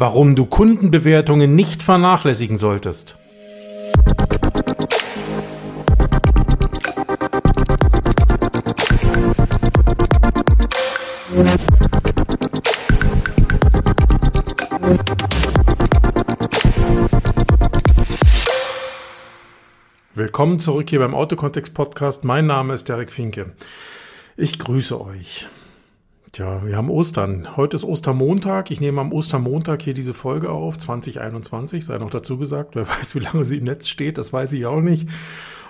Warum du Kundenbewertungen nicht vernachlässigen solltest. Willkommen zurück hier beim Autokontext Podcast. Mein Name ist Derek Finke. Ich grüße euch. Tja, wir haben Ostern. Heute ist Ostermontag. Ich nehme am Ostermontag hier diese Folge auf, 2021, sei noch dazu gesagt. Wer weiß, wie lange sie im Netz steht, das weiß ich auch nicht.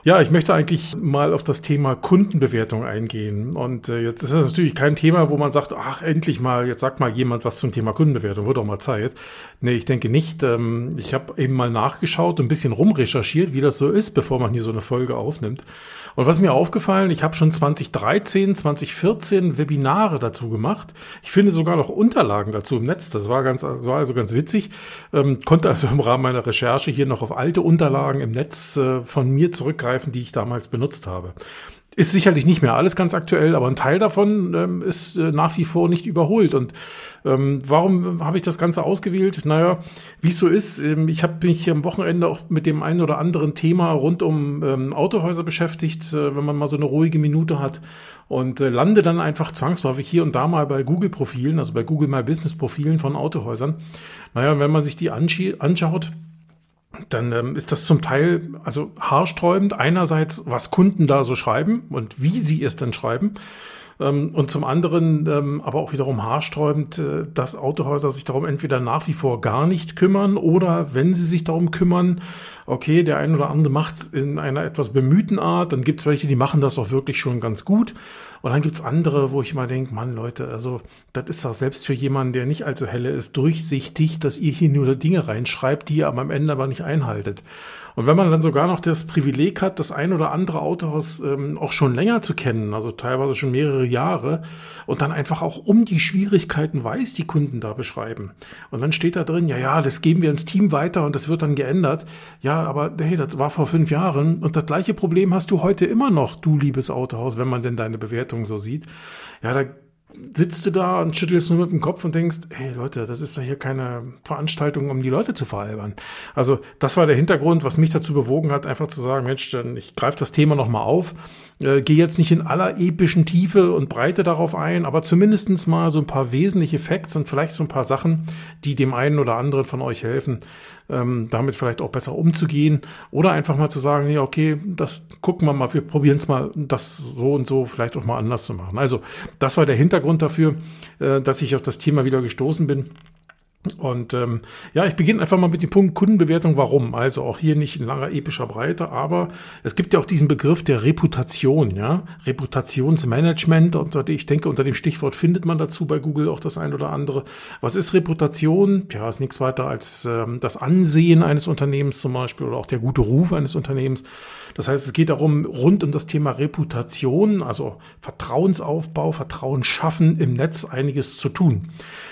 Ja, ich möchte eigentlich mal auf das Thema Kundenbewertung eingehen. Und äh, jetzt ist das natürlich kein Thema, wo man sagt, ach, endlich mal, jetzt sagt mal jemand was zum Thema Kundenbewertung, wird doch mal Zeit. Nee, ich denke nicht. Ähm, ich habe eben mal nachgeschaut ein bisschen rumrecherchiert, wie das so ist, bevor man hier so eine Folge aufnimmt. Und was mir aufgefallen, ich habe schon 2013, 2014 Webinare dazu gemacht. Ich finde sogar noch Unterlagen dazu im Netz. Das war ganz, das war also ganz witzig. Ähm, konnte also im Rahmen meiner Recherche hier noch auf alte Unterlagen im Netz äh, von mir zurückgreifen, die ich damals benutzt habe. Ist sicherlich nicht mehr alles ganz aktuell, aber ein Teil davon ähm, ist äh, nach wie vor nicht überholt. Und ähm, warum habe ich das Ganze ausgewählt? Naja, wie es so ist, ähm, ich habe mich am Wochenende auch mit dem einen oder anderen Thema rund um ähm, Autohäuser beschäftigt, äh, wenn man mal so eine ruhige Minute hat und äh, lande dann einfach zwangsläufig hier und da mal bei Google-Profilen, also bei Google My Business-Profilen von Autohäusern. Naja, wenn man sich die anschaut, dann ähm, ist das zum Teil also haarsträubend. Einerseits, was Kunden da so schreiben und wie sie es dann schreiben. Ähm, und zum anderen ähm, aber auch wiederum haarsträubend, äh, dass Autohäuser sich darum entweder nach wie vor gar nicht kümmern oder wenn sie sich darum kümmern, okay, der ein oder andere macht es in einer etwas bemühten Art, dann gibt es welche, die machen das auch wirklich schon ganz gut. Und dann gibt es andere, wo ich immer denke, Mann, Leute, also das ist doch selbst für jemanden, der nicht allzu helle ist, durchsichtig, dass ihr hier nur Dinge reinschreibt, die ihr am Ende aber nicht einhaltet. Und wenn man dann sogar noch das Privileg hat, das ein oder andere Autohaus ähm, auch schon länger zu kennen, also teilweise schon mehrere Jahre, und dann einfach auch um die Schwierigkeiten weiß, die Kunden da beschreiben. Und dann steht da drin, ja, ja, das geben wir ins Team weiter und das wird dann geändert. Ja, aber hey, das war vor fünf Jahren und das gleiche Problem hast du heute immer noch, du liebes Autohaus, wenn man denn deine Bewertung so sieht. Ja, da sitzt du da und schüttelst nur mit dem Kopf und denkst, hey Leute, das ist doch hier keine Veranstaltung, um die Leute zu veralbern. Also das war der Hintergrund, was mich dazu bewogen hat, einfach zu sagen, Mensch, dann ich greife das Thema nochmal auf, äh, gehe jetzt nicht in aller epischen Tiefe und Breite darauf ein, aber zumindestens mal so ein paar wesentliche Facts und vielleicht so ein paar Sachen, die dem einen oder anderen von euch helfen, ähm, damit vielleicht auch besser umzugehen oder einfach mal zu sagen, nee, okay, das gucken wir mal, wir probieren es mal, das so und so vielleicht auch mal anders zu machen. Also das war der Hintergrund dafür, äh, dass ich auf das Thema wieder gestoßen bin. Und ähm, ja, ich beginne einfach mal mit dem Punkt Kundenbewertung. Warum? Also auch hier nicht in langer epischer Breite, aber es gibt ja auch diesen Begriff der Reputation, ja, Reputationsmanagement. Und ich denke, unter dem Stichwort findet man dazu bei Google auch das ein oder andere. Was ist Reputation? Ja, ist nichts weiter als ähm, das Ansehen eines Unternehmens zum Beispiel oder auch der gute Ruf eines Unternehmens. Das heißt, es geht darum, rund um das Thema Reputation, also Vertrauensaufbau, Vertrauen schaffen im Netz einiges zu tun.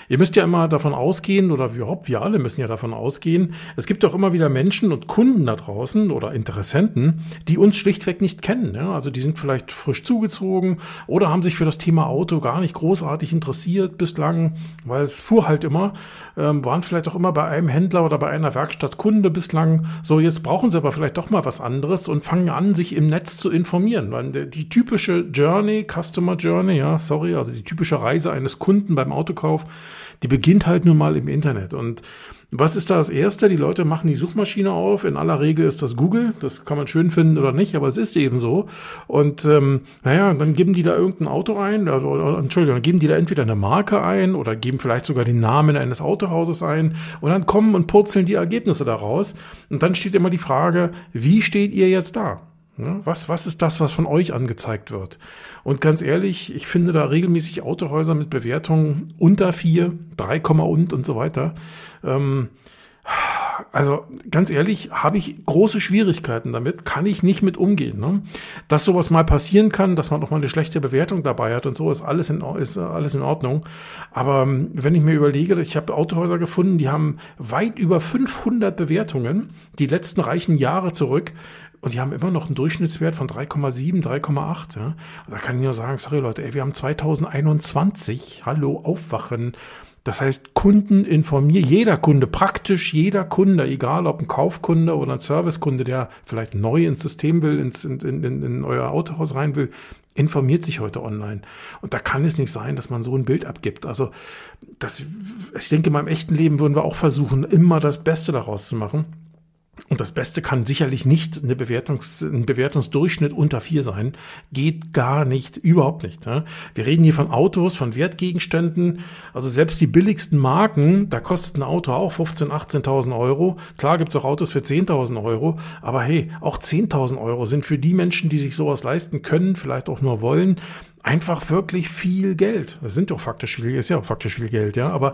Ihr müsst ja immer davon ausgehen, oder überhaupt wir alle müssen ja davon ausgehen, es gibt auch immer wieder Menschen und Kunden da draußen oder Interessenten, die uns schlichtweg nicht kennen. Ja? Also die sind vielleicht frisch zugezogen oder haben sich für das Thema Auto gar nicht großartig interessiert bislang, weil es fuhr halt immer, ähm, waren vielleicht auch immer bei einem Händler oder bei einer Werkstatt Kunde bislang. So, jetzt brauchen sie aber vielleicht doch mal was anderes und fangen an, sich im Netz zu informieren. Die typische Journey, Customer Journey, ja, sorry, also die typische Reise eines Kunden beim Autokauf, die beginnt halt nun mal im Internet. Und was ist da das Erste? Die Leute machen die Suchmaschine auf. In aller Regel ist das Google. Das kann man schön finden oder nicht, aber es ist eben so. Und ähm, naja, dann geben die da irgendein Auto ein, oder, oder, Entschuldigung, dann geben die da entweder eine Marke ein oder geben vielleicht sogar den Namen eines Autohauses ein und dann kommen und purzeln die Ergebnisse daraus. Und dann steht immer die Frage, wie steht ihr jetzt da? Ne? Was, was ist das, was von euch angezeigt wird? Und ganz ehrlich, ich finde da regelmäßig Autohäuser mit Bewertungen unter vier, 3, und und so weiter. Ähm, also ganz ehrlich, habe ich große Schwierigkeiten damit, kann ich nicht mit umgehen. Ne? Dass sowas mal passieren kann, dass man auch mal eine schlechte Bewertung dabei hat und so, ist alles in, ist alles in Ordnung. Aber ähm, wenn ich mir überlege, ich habe Autohäuser gefunden, die haben weit über 500 Bewertungen, die letzten reichen Jahre zurück. Und die haben immer noch einen Durchschnittswert von 3,7, 3,8. Ja? Da kann ich nur sagen, sorry Leute, ey, wir haben 2021, hallo, aufwachen. Das heißt, Kunden informieren, jeder Kunde, praktisch jeder Kunde, egal ob ein Kaufkunde oder ein Servicekunde, der vielleicht neu ins System will, ins, in, in, in euer Autohaus rein will, informiert sich heute online. Und da kann es nicht sein, dass man so ein Bild abgibt. Also, das, ich denke, in meinem echten Leben würden wir auch versuchen, immer das Beste daraus zu machen. Und das Beste kann sicherlich nicht eine Bewertungs, ein Bewertungsdurchschnitt unter vier sein. Geht gar nicht, überhaupt nicht. Ne? Wir reden hier von Autos, von Wertgegenständen. Also selbst die billigsten Marken, da kostet ein Auto auch 15.000, 18.000 Euro. Klar gibt's auch Autos für 10.000 Euro. Aber hey, auch 10.000 Euro sind für die Menschen, die sich sowas leisten können, vielleicht auch nur wollen, einfach wirklich viel Geld. Das sind doch faktisch viel, ist ja auch faktisch viel Geld, ja. Aber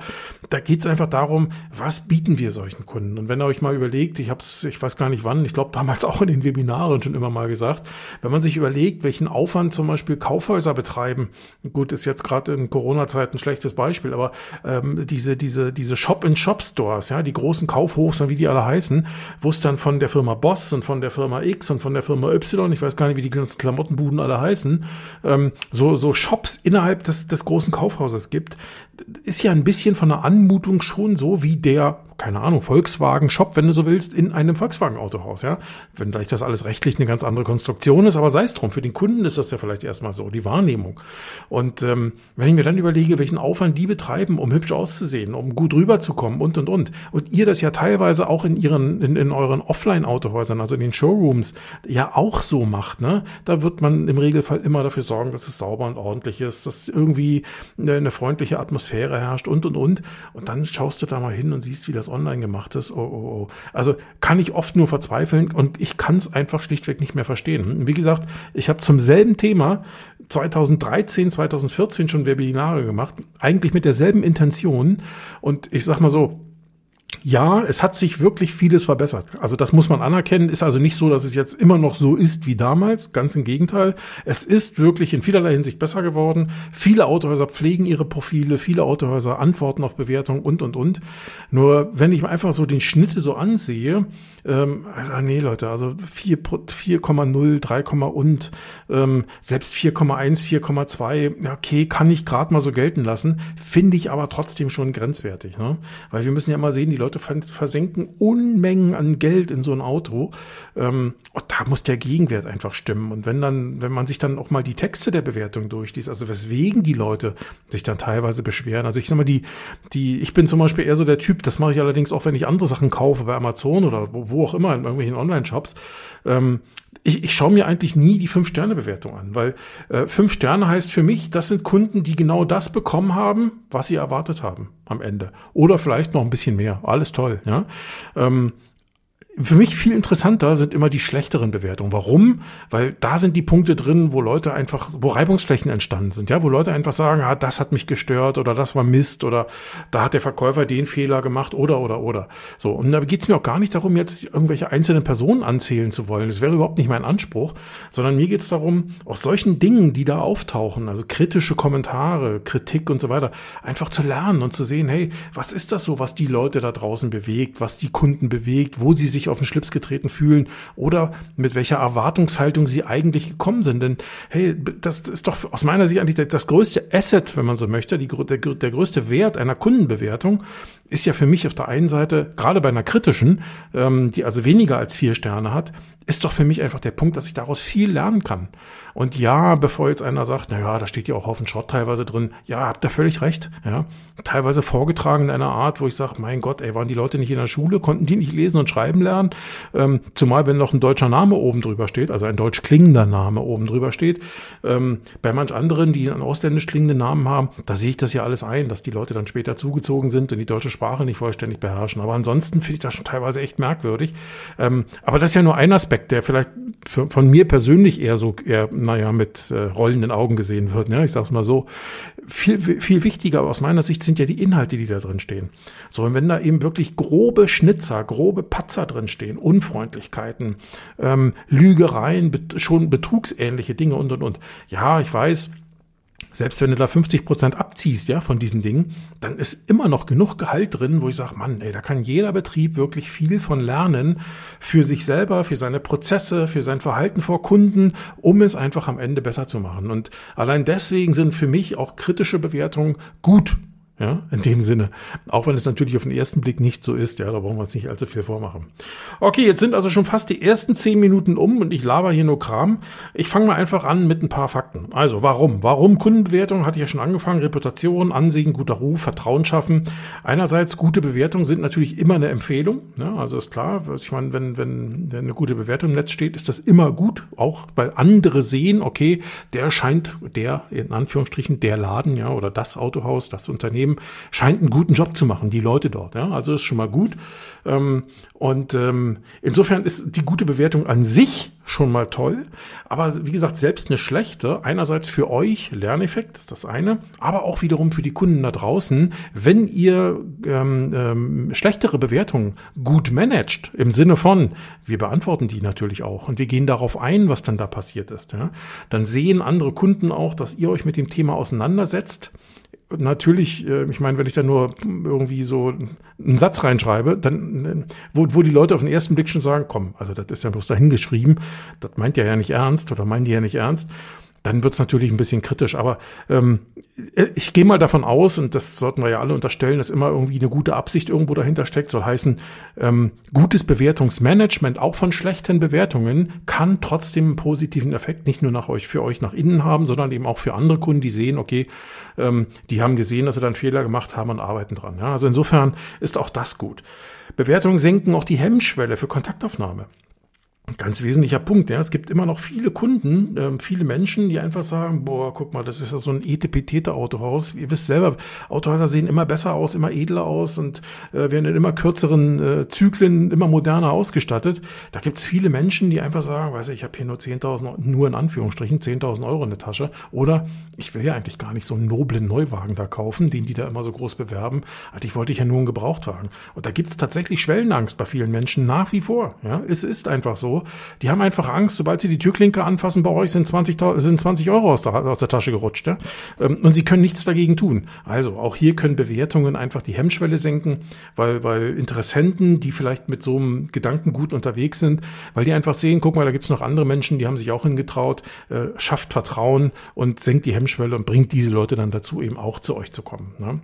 da geht's einfach darum, was bieten wir solchen Kunden? Und wenn ihr euch mal überlegt, ich habe es, ich weiß gar nicht wann, ich glaube damals auch in den Webinaren schon immer mal gesagt, wenn man sich überlegt, welchen Aufwand zum Beispiel Kaufhäuser betreiben, gut, ist jetzt gerade in Corona-Zeiten ein schlechtes Beispiel, aber ähm, diese, diese, diese Shop-in-Shop-Stores, ja, die großen Kaufhofs, wie die alle heißen, wo es dann von der Firma Boss und von der Firma X und von der Firma Y, ich weiß gar nicht, wie die ganzen Klamottenbuden alle heißen, ähm, so, so Shops innerhalb des, des großen Kaufhauses gibt, ist ja ein bisschen von der Anmutung schon so wie der keine Ahnung, Volkswagen-Shop, wenn du so willst, in einem Volkswagen-Autohaus, ja. Wenn vielleicht das alles rechtlich eine ganz andere Konstruktion ist, aber sei es drum. Für den Kunden ist das ja vielleicht erstmal so, die Wahrnehmung. Und ähm, wenn ich mir dann überlege, welchen Aufwand die betreiben, um hübsch auszusehen, um gut rüberzukommen und und und. Und ihr das ja teilweise auch in ihren, in, in euren Offline-Autohäusern, also in den Showrooms, ja auch so macht, ne? Da wird man im Regelfall immer dafür sorgen, dass es sauber und ordentlich ist, dass irgendwie eine, eine freundliche Atmosphäre herrscht und und und. Und dann schaust du da mal hin und siehst, wie das das online gemacht ist. Oh, oh, oh. Also kann ich oft nur verzweifeln und ich kann es einfach schlichtweg nicht mehr verstehen. Wie gesagt, ich habe zum selben Thema 2013, 2014 schon Webinare gemacht, eigentlich mit derselben Intention. Und ich sag mal so, ja, es hat sich wirklich vieles verbessert. Also das muss man anerkennen. Ist also nicht so, dass es jetzt immer noch so ist wie damals. Ganz im Gegenteil. Es ist wirklich in vielerlei Hinsicht besser geworden. Viele Autohäuser pflegen ihre Profile, viele Autohäuser antworten auf Bewertungen und, und, und. Nur wenn ich mir einfach so den Schnitte so ansehe, ähm, also, nee, Leute, also 4,0, 3, und, ähm, selbst 4,1, 4,2, ja, okay, kann ich gerade mal so gelten lassen, finde ich aber trotzdem schon grenzwertig. Ne? Weil wir müssen ja mal sehen, die Leute versenken Unmengen an Geld in so ein Auto. Ähm, und da muss der Gegenwert einfach stimmen. Und wenn dann, wenn man sich dann auch mal die Texte der Bewertung durchliest, also weswegen die Leute sich dann teilweise beschweren. Also ich sag mal, die, die, ich bin zum Beispiel eher so der Typ, das mache ich allerdings auch, wenn ich andere Sachen kaufe bei Amazon oder wo, wo auch immer in irgendwelchen Online-Shops. Ähm, ich, ich schaue mir eigentlich nie die Fünf-Sterne-Bewertung an, weil äh, fünf Sterne heißt für mich, das sind Kunden, die genau das bekommen haben, was sie erwartet haben am Ende. Oder vielleicht noch ein bisschen mehr. Alles toll, ja. Ähm, für mich viel interessanter sind immer die schlechteren Bewertungen. Warum? Weil da sind die Punkte drin, wo Leute einfach, wo Reibungsflächen entstanden sind, ja, wo Leute einfach sagen, ah, das hat mich gestört oder das war Mist oder da hat der Verkäufer den Fehler gemacht oder oder oder. So, und da geht es mir auch gar nicht darum, jetzt irgendwelche einzelnen Personen anzählen zu wollen. Das wäre überhaupt nicht mein Anspruch, sondern mir geht es darum, aus solchen Dingen, die da auftauchen, also kritische Kommentare, Kritik und so weiter, einfach zu lernen und zu sehen, hey, was ist das so, was die Leute da draußen bewegt, was die Kunden bewegt, wo sie sich sich auf den Schlips getreten fühlen oder mit welcher Erwartungshaltung sie eigentlich gekommen sind. Denn hey, das ist doch aus meiner Sicht eigentlich das größte Asset, wenn man so möchte, die, der, der größte Wert einer Kundenbewertung ist ja für mich auf der einen Seite, gerade bei einer kritischen, ähm, die also weniger als vier Sterne hat, ist doch für mich einfach der Punkt, dass ich daraus viel lernen kann. Und ja, bevor jetzt einer sagt, na ja, da steht ja auch Haufen Schrott teilweise drin, ja, habt ihr völlig recht, ja. Teilweise vorgetragen in einer Art, wo ich sage, mein Gott, ey, waren die Leute nicht in der Schule, konnten die nicht lesen und schreiben lernen? Ähm, zumal, wenn noch ein deutscher Name oben drüber steht, also ein deutsch klingender Name oben drüber steht. Ähm, bei manch anderen, die einen ausländisch klingenden Namen haben, da sehe ich das ja alles ein, dass die Leute dann später zugezogen sind und die deutsche Sprache nicht vollständig beherrschen. Aber ansonsten finde ich das schon teilweise echt merkwürdig. Ähm, aber das ist ja nur ein Aspekt, der vielleicht von mir persönlich eher so eher naja, mit äh, rollenden Augen gesehen wird. Ne? Ich sag's mal so. Viel, viel wichtiger aus meiner Sicht sind ja die Inhalte, die da drin stehen. So, und wenn da eben wirklich grobe Schnitzer, grobe Patzer drin stehen, Unfreundlichkeiten, ähm, Lügereien, bet schon betrugsähnliche Dinge und und und. Ja, ich weiß, selbst wenn du da 50 Prozent abziehst, ja, von diesen Dingen, dann ist immer noch genug Gehalt drin, wo ich sage, Mann, ey, da kann jeder Betrieb wirklich viel von lernen für sich selber, für seine Prozesse, für sein Verhalten vor Kunden, um es einfach am Ende besser zu machen. Und allein deswegen sind für mich auch kritische Bewertungen gut ja, in dem Sinne. Auch wenn es natürlich auf den ersten Blick nicht so ist, ja, da brauchen wir uns nicht allzu viel vormachen. Okay, jetzt sind also schon fast die ersten zehn Minuten um und ich laber hier nur Kram. Ich fange mal einfach an mit ein paar Fakten. Also, warum? Warum Kundenbewertung? Hatte ich ja schon angefangen. Reputation, Ansehen, guter Ruf, Vertrauen schaffen. Einerseits, gute Bewertungen sind natürlich immer eine Empfehlung. Ne? also ist klar, ich meine, wenn, wenn eine gute Bewertung im Netz steht, ist das immer gut, auch weil andere sehen, okay, der scheint, der, in Anführungsstrichen, der Laden, ja, oder das Autohaus, das Unternehmen, Unternehmen scheint einen guten Job zu machen, die Leute dort. Ja? Also ist schon mal gut. Ähm, und ähm, insofern ist die gute Bewertung an sich schon mal toll. Aber wie gesagt, selbst eine schlechte, einerseits für euch, Lerneffekt, ist das eine, aber auch wiederum für die Kunden da draußen, wenn ihr ähm, ähm, schlechtere Bewertungen gut managt, im Sinne von, wir beantworten die natürlich auch und wir gehen darauf ein, was dann da passiert ist, ja, dann sehen andere Kunden auch, dass ihr euch mit dem Thema auseinandersetzt natürlich, äh, ich meine, wenn ich da nur irgendwie so einen Satz reinschreibe, dann, äh, wo, wo die Leute auf den ersten Blick schon sagen, komm, also das ist ja bloß dahingeschrieben, das meint ja ja nicht ernst oder meinen die ja nicht ernst dann wird es natürlich ein bisschen kritisch. Aber ähm, äh, ich gehe mal davon aus, und das sollten wir ja alle unterstellen, dass immer irgendwie eine gute Absicht irgendwo dahinter steckt. Soll heißen, ähm, gutes Bewertungsmanagement, auch von schlechten Bewertungen, kann trotzdem einen positiven Effekt nicht nur nach euch, für euch nach innen haben, sondern eben auch für andere Kunden, die sehen, okay, ähm, die haben gesehen, dass sie dann Fehler gemacht haben und arbeiten dran. Ja? Also insofern ist auch das gut. Bewertungen senken auch die Hemmschwelle für Kontaktaufnahme ganz wesentlicher Punkt. Ja. Es gibt immer noch viele Kunden, äh, viele Menschen, die einfach sagen, boah, guck mal, das ist ja so ein Etepetete-Autohaus. Ihr wisst selber, Autohäuser sehen immer besser aus, immer edler aus und äh, werden in immer kürzeren äh, Zyklen immer moderner ausgestattet. Da gibt es viele Menschen, die einfach sagen, weiß ich, ich habe hier nur 10.000, nur in Anführungsstrichen 10.000 Euro in der Tasche. Oder ich will ja eigentlich gar nicht so einen noblen Neuwagen da kaufen, den die da immer so groß bewerben. Eigentlich wollte ich ja nur einen Gebrauchtwagen. Und da gibt es tatsächlich Schwellenangst bei vielen Menschen nach wie vor. Ja, es ist einfach so die haben einfach Angst, sobald sie die Türklinke anfassen bei euch, sind 20, sind 20 Euro aus der, aus der Tasche gerutscht. Ja? Ähm, und sie können nichts dagegen tun. Also auch hier können Bewertungen einfach die Hemmschwelle senken, weil, weil Interessenten, die vielleicht mit so einem Gedankengut unterwegs sind, weil die einfach sehen, guck mal, da gibt's noch andere Menschen, die haben sich auch hingetraut, äh, schafft Vertrauen und senkt die Hemmschwelle und bringt diese Leute dann dazu, eben auch zu euch zu kommen. Ne?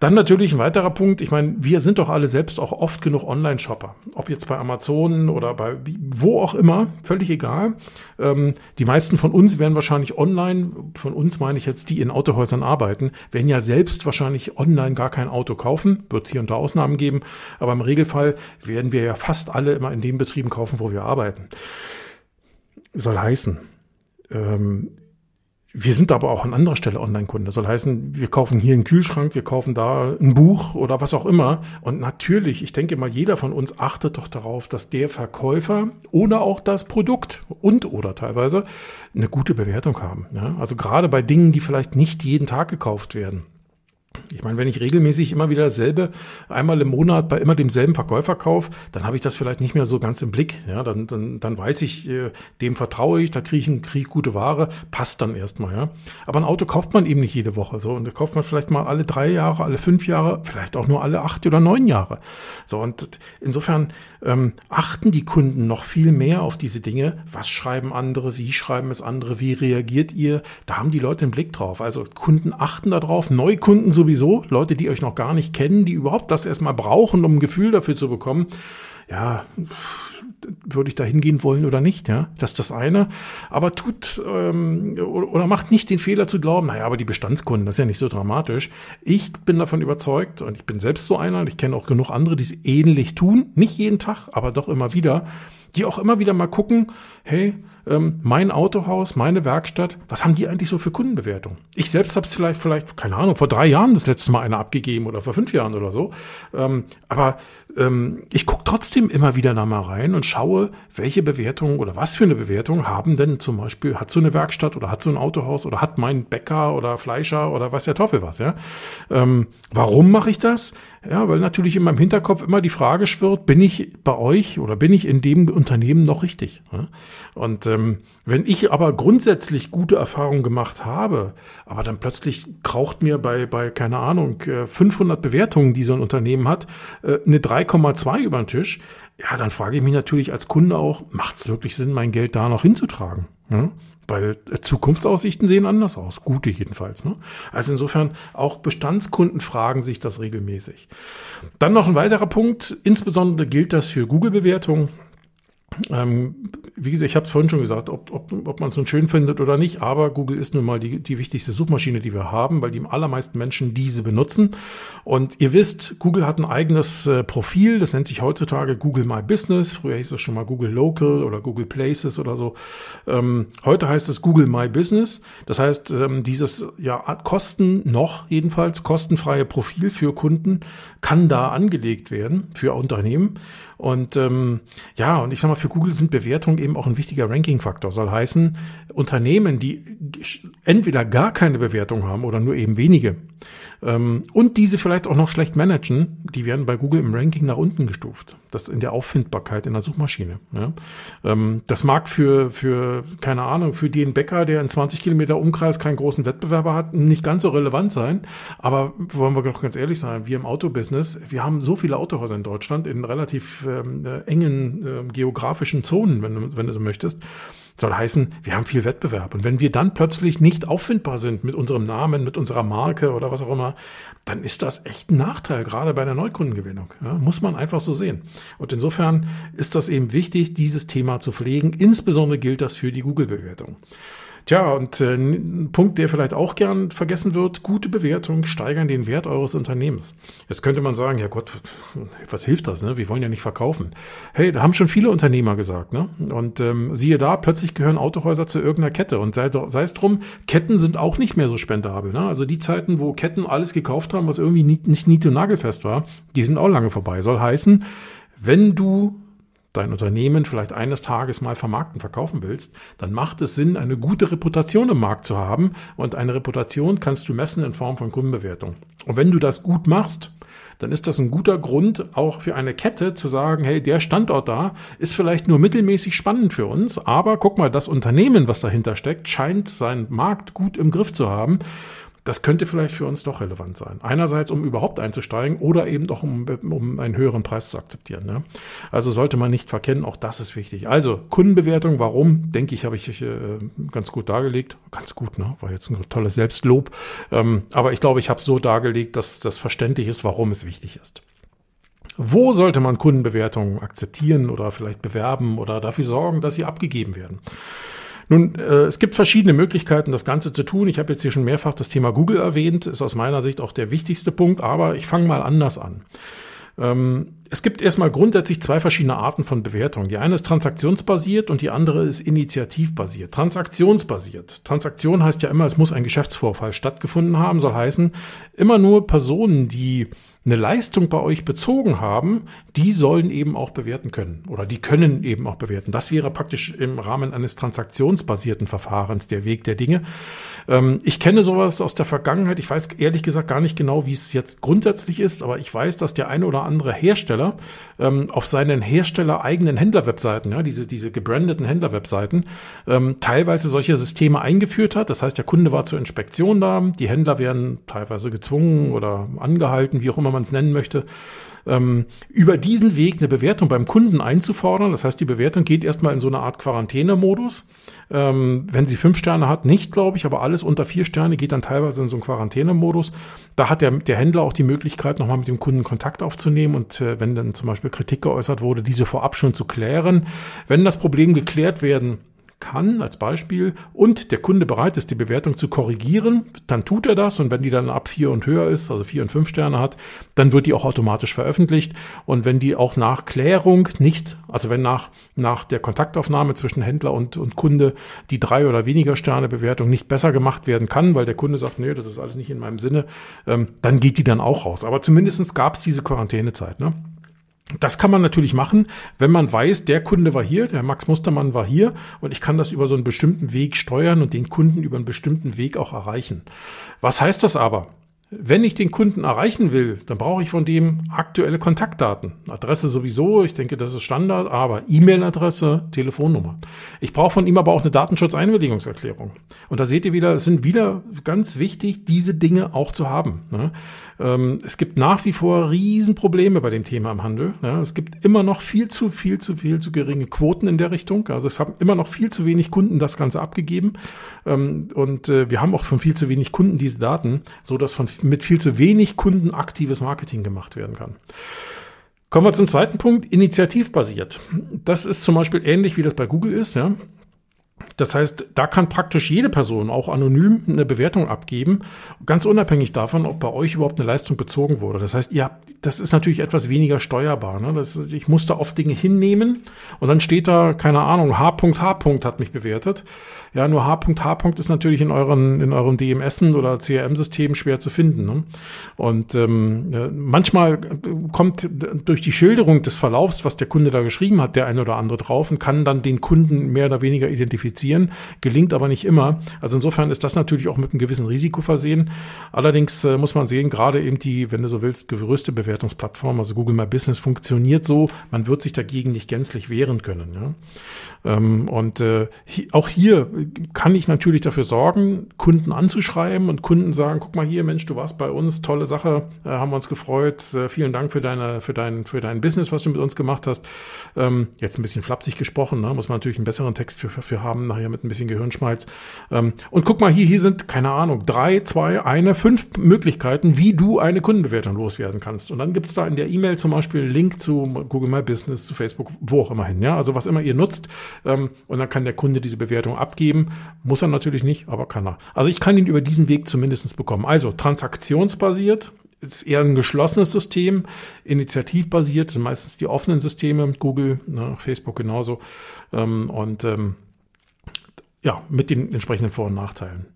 Dann natürlich ein weiterer Punkt. Ich meine, wir sind doch alle selbst auch oft genug Online-Shopper. Ob jetzt bei Amazon oder bei wo auch immer, völlig egal. Ähm, die meisten von uns werden wahrscheinlich online, von uns meine ich jetzt, die in Autohäusern arbeiten, werden ja selbst wahrscheinlich online gar kein Auto kaufen. Wird es hier unter Ausnahmen geben. Aber im Regelfall werden wir ja fast alle immer in den Betrieben kaufen, wo wir arbeiten. Soll heißen, ähm, wir sind aber auch an anderer Stelle Online-Kunde. Das soll heißen, wir kaufen hier einen Kühlschrank, wir kaufen da ein Buch oder was auch immer. Und natürlich, ich denke mal, jeder von uns achtet doch darauf, dass der Verkäufer oder auch das Produkt und oder teilweise eine gute Bewertung haben. Ja? Also gerade bei Dingen, die vielleicht nicht jeden Tag gekauft werden. Ich meine, wenn ich regelmäßig immer wieder dasselbe, einmal im Monat bei immer demselben Verkäufer kaufe, dann habe ich das vielleicht nicht mehr so ganz im Blick. Ja, dann, dann, dann weiß ich, äh, dem vertraue ich, da kriege ich, krieg gute Ware, passt dann erstmal. Ja. Aber ein Auto kauft man eben nicht jede Woche. So, und da kauft man vielleicht mal alle drei Jahre, alle fünf Jahre, vielleicht auch nur alle acht oder neun Jahre. So, und insofern ähm, achten die Kunden noch viel mehr auf diese Dinge. Was schreiben andere? Wie schreiben es andere? Wie reagiert ihr? Da haben die Leute einen Blick drauf. Also Kunden achten darauf, Neukunden sowieso sowieso, Leute, die euch noch gar nicht kennen, die überhaupt das erstmal brauchen, um ein Gefühl dafür zu bekommen, ja, würde ich da hingehen wollen oder nicht, ja. Das ist das eine. Aber tut ähm, oder macht nicht den Fehler zu glauben, naja, aber die Bestandskunden, das ist ja nicht so dramatisch. Ich bin davon überzeugt und ich bin selbst so einer und ich kenne auch genug andere, die es ähnlich tun. Nicht jeden Tag, aber doch immer wieder, die auch immer wieder mal gucken, hey, ähm, mein Autohaus, meine Werkstatt, was haben die eigentlich so für Kundenbewertung? Ich selbst habe es vielleicht, vielleicht, keine Ahnung, vor drei Jahren das letzte Mal eine abgegeben oder vor fünf Jahren oder so. Ähm, aber ähm, ich gucke trotzdem immer wieder da mal rein und schaue, welche Bewertungen oder was für eine Bewertung haben denn zum Beispiel, hat so eine Werkstatt oder hat so ein Autohaus oder hat mein Bäcker oder Fleischer oder was der Teufel was, ja. Ähm, warum mache ich das? Ja, weil natürlich in meinem Hinterkopf immer die Frage schwirrt, bin ich bei euch oder bin ich in dem Unternehmen noch richtig? Und ähm, wenn ich aber grundsätzlich gute Erfahrungen gemacht habe, aber dann plötzlich kraucht mir bei, bei keine Ahnung, 500 äh, Bewertungen, die so ein Unternehmen hat, äh, eine 3,2 über den Tisch, ja, dann frage ich mich natürlich als Kunde auch, macht es wirklich Sinn, mein Geld da noch hinzutragen? Ja? Weil äh, Zukunftsaussichten sehen anders aus, gute jedenfalls. Ne? Also insofern auch Bestandskunden fragen sich das regelmäßig. Dann noch ein weiterer Punkt, insbesondere gilt das für Google-Bewertungen. Ähm, wie gesagt, ich habe es vorhin schon gesagt, ob, ob, ob man es nun schön findet oder nicht, aber Google ist nun mal die, die wichtigste Suchmaschine, die wir haben, weil die allermeisten Menschen diese benutzen. Und ihr wisst, Google hat ein eigenes äh, Profil, das nennt sich heutzutage Google My Business. Früher hieß es schon mal Google Local oder Google Places oder so. Ähm, heute heißt es Google My Business. Das heißt, ähm, dieses ja Kosten noch jedenfalls kostenfreie Profil für Kunden kann da angelegt werden für Unternehmen. Und ähm, ja, und ich sag mal, für Google sind Bewertungen eben auch ein wichtiger Ranking-Faktor. Soll heißen, Unternehmen, die entweder gar keine Bewertung haben oder nur eben wenige, ähm, und diese vielleicht auch noch schlecht managen, die werden bei Google im Ranking nach unten gestuft. Das in der Auffindbarkeit in der Suchmaschine. Ja. Ähm, das mag für, für, keine Ahnung, für den Bäcker, der in 20 Kilometer Umkreis keinen großen Wettbewerber hat, nicht ganz so relevant sein. Aber wollen wir doch ganz ehrlich sein, wir im Autobusiness, wir haben so viele Autohäuser in Deutschland in relativ ähm, äh, engen äh, geografischen Zonen, wenn du, wenn du so möchtest. Soll heißen, wir haben viel Wettbewerb. Und wenn wir dann plötzlich nicht auffindbar sind mit unserem Namen, mit unserer Marke oder was auch immer, dann ist das echt ein Nachteil, gerade bei der Neukundengewinnung. Ja, muss man einfach so sehen. Und insofern ist das eben wichtig, dieses Thema zu pflegen. Insbesondere gilt das für die Google-Bewertung. Tja, und äh, ein Punkt, der vielleicht auch gern vergessen wird, gute Bewertungen steigern den Wert eures Unternehmens. Jetzt könnte man sagen, ja Gott, was hilft das? Ne? Wir wollen ja nicht verkaufen. Hey, da haben schon viele Unternehmer gesagt. Ne? Und ähm, siehe da, plötzlich gehören Autohäuser zu irgendeiner Kette. Und sei, sei es drum, Ketten sind auch nicht mehr so spendabel. Ne? Also die Zeiten, wo Ketten alles gekauft haben, was irgendwie nicht, nicht nied- und nagelfest war, die sind auch lange vorbei. Soll heißen, wenn du dein Unternehmen vielleicht eines Tages mal vermarkten, verkaufen willst, dann macht es Sinn, eine gute Reputation im Markt zu haben. Und eine Reputation kannst du messen in Form von Kundenbewertung. Und wenn du das gut machst, dann ist das ein guter Grund, auch für eine Kette zu sagen, hey, der Standort da ist vielleicht nur mittelmäßig spannend für uns, aber guck mal, das Unternehmen, was dahinter steckt, scheint seinen Markt gut im Griff zu haben das könnte vielleicht für uns doch relevant sein. Einerseits, um überhaupt einzusteigen oder eben doch, um, um einen höheren Preis zu akzeptieren. Ne? Also sollte man nicht verkennen, auch das ist wichtig. Also Kundenbewertung, warum, denke ich, habe ich äh, ganz gut dargelegt. Ganz gut, ne? war jetzt ein tolles Selbstlob. Ähm, aber ich glaube, ich habe es so dargelegt, dass das verständlich ist, warum es wichtig ist. Wo sollte man Kundenbewertungen akzeptieren oder vielleicht bewerben oder dafür sorgen, dass sie abgegeben werden? Nun, äh, es gibt verschiedene Möglichkeiten, das Ganze zu tun. Ich habe jetzt hier schon mehrfach das Thema Google erwähnt, ist aus meiner Sicht auch der wichtigste Punkt, aber ich fange mal anders an. Ähm, es gibt erstmal grundsätzlich zwei verschiedene Arten von Bewertung. Die eine ist transaktionsbasiert und die andere ist initiativbasiert. Transaktionsbasiert. Transaktion heißt ja immer, es muss ein Geschäftsvorfall stattgefunden haben, soll heißen, immer nur Personen, die eine Leistung bei euch bezogen haben, die sollen eben auch bewerten können oder die können eben auch bewerten. Das wäre praktisch im Rahmen eines transaktionsbasierten Verfahrens der Weg der Dinge. Ähm, ich kenne sowas aus der Vergangenheit. Ich weiß ehrlich gesagt gar nicht genau, wie es jetzt grundsätzlich ist, aber ich weiß, dass der eine oder andere Hersteller ähm, auf seinen Hersteller eigenen Händlerwebseiten, ja, diese, diese gebrandeten Händlerwebseiten, ähm, teilweise solche Systeme eingeführt hat. Das heißt, der Kunde war zur Inspektion da, die Händler werden teilweise gezwungen oder angehalten, wie auch immer man es nennen möchte, ähm, über diesen Weg eine Bewertung beim Kunden einzufordern. Das heißt, die Bewertung geht erstmal in so eine Art Quarantänemodus. Ähm, wenn sie fünf Sterne hat, nicht, glaube ich, aber alles unter vier Sterne geht dann teilweise in so einen Quarantänemodus. Da hat der, der Händler auch die Möglichkeit, nochmal mit dem Kunden Kontakt aufzunehmen und äh, wenn dann zum Beispiel Kritik geäußert wurde, diese vorab schon zu klären. Wenn das Problem geklärt werden kann, als Beispiel, und der Kunde bereit ist, die Bewertung zu korrigieren, dann tut er das und wenn die dann ab vier und höher ist, also vier und fünf Sterne hat, dann wird die auch automatisch veröffentlicht und wenn die auch nach Klärung nicht, also wenn nach, nach der Kontaktaufnahme zwischen Händler und, und Kunde die drei oder weniger Sterne Bewertung nicht besser gemacht werden kann, weil der Kunde sagt, nee, das ist alles nicht in meinem Sinne, ähm, dann geht die dann auch raus. Aber zumindestens gab es diese Quarantänezeit. Ne? Das kann man natürlich machen, wenn man weiß, der Kunde war hier, der Max Mustermann war hier und ich kann das über so einen bestimmten Weg steuern und den Kunden über einen bestimmten Weg auch erreichen. Was heißt das aber? Wenn ich den Kunden erreichen will, dann brauche ich von dem aktuelle Kontaktdaten. Adresse sowieso, ich denke, das ist Standard, aber E-Mail-Adresse, Telefonnummer. Ich brauche von ihm aber auch eine Datenschutzeinwilligungserklärung. Und da seht ihr wieder, es sind wieder ganz wichtig, diese Dinge auch zu haben. Ne? Ähm, es gibt nach wie vor Riesenprobleme bei dem Thema im Handel. Es gibt immer noch viel zu, viel zu, viel zu geringe Quoten in der Richtung. Also es haben immer noch viel zu wenig Kunden das Ganze abgegeben. Ähm, und äh, wir haben auch von viel zu wenig Kunden diese Daten, so dass von mit viel zu wenig Kunden aktives Marketing gemacht werden kann. Kommen wir zum zweiten Punkt, initiativbasiert. Das ist zum Beispiel ähnlich wie das bei Google ist. Ja. Das heißt, da kann praktisch jede Person auch anonym eine Bewertung abgeben, ganz unabhängig davon, ob bei euch überhaupt eine Leistung bezogen wurde. Das heißt, ihr das ist natürlich etwas weniger steuerbar. Ne? Das, ich muss da oft Dinge hinnehmen und dann steht da, keine Ahnung, H.H. hat mich bewertet. Ja, nur H.H. ist natürlich in euren, in euren DMSen oder CRM-Systemen schwer zu finden. Ne? Und ähm, manchmal kommt durch die Schilderung des Verlaufs, was der Kunde da geschrieben hat, der eine oder andere drauf und kann dann den Kunden mehr oder weniger identifizieren, gelingt aber nicht immer. Also insofern ist das natürlich auch mit einem gewissen Risiko versehen. Allerdings äh, muss man sehen, gerade eben die, wenn du so willst, größte Bewertungsplattform, also Google My Business, funktioniert so, man wird sich dagegen nicht gänzlich wehren können. Ja? Ähm, und äh, auch hier kann ich natürlich dafür sorgen, Kunden anzuschreiben und Kunden sagen, guck mal hier, Mensch, du warst bei uns, tolle Sache, äh, haben wir uns gefreut, äh, vielen Dank für deine, für dein, für dein Business, was du mit uns gemacht hast. Ähm, jetzt ein bisschen flapsig gesprochen, ne? muss man natürlich einen besseren Text für, für haben, nachher mit ein bisschen Gehirnschmalz. Ähm, und guck mal hier, hier sind, keine Ahnung, drei, zwei, eine, fünf Möglichkeiten, wie du eine Kundenbewertung loswerden kannst. Und dann gibt's da in der E-Mail zum Beispiel Link zu Google My Business, zu Facebook, wo auch immer hin, ja, also was immer ihr nutzt. Ähm, und dann kann der Kunde diese Bewertung abgeben geben. Muss er natürlich nicht, aber kann er. Also ich kann ihn über diesen Weg zumindest bekommen. Also transaktionsbasiert ist eher ein geschlossenes System, initiativbasiert sind meistens die offenen Systeme, Google, ne, Facebook genauso. Ähm, und ähm, ja, mit den entsprechenden Vor- und Nachteilen.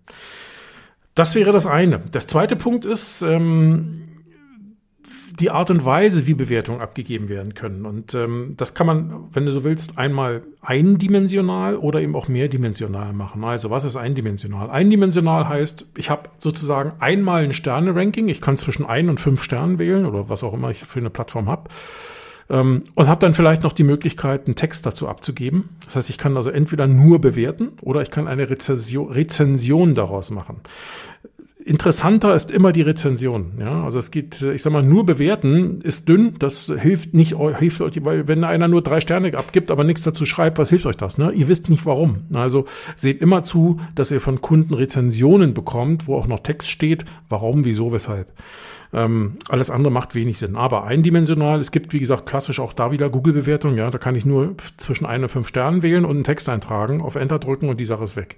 Das wäre das eine. Das zweite Punkt ist, ähm, die Art und Weise, wie Bewertungen abgegeben werden können. Und ähm, das kann man, wenn du so willst, einmal eindimensional oder eben auch mehrdimensional machen. Also was ist eindimensional? Eindimensional heißt, ich habe sozusagen einmal ein Sterne-Ranking. Ich kann zwischen ein und fünf Sternen wählen oder was auch immer ich für eine Plattform habe ähm, und habe dann vielleicht noch die Möglichkeit, einen Text dazu abzugeben. Das heißt, ich kann also entweder nur bewerten oder ich kann eine Rezension, Rezension daraus machen interessanter ist immer die Rezension. Ja, also es geht, ich sag mal, nur bewerten ist dünn. Das hilft nicht, hilft euch, weil wenn einer nur drei Sterne abgibt, aber nichts dazu schreibt, was hilft euch das? Ne? Ihr wisst nicht warum. Also seht immer zu, dass ihr von Kunden Rezensionen bekommt, wo auch noch Text steht, warum, wieso, weshalb. Ähm, alles andere macht wenig Sinn. Aber eindimensional, es gibt, wie gesagt, klassisch auch da wieder Google-Bewertung. Ja, da kann ich nur zwischen ein und fünf Sternen wählen und einen Text eintragen, auf Enter drücken und die Sache ist weg.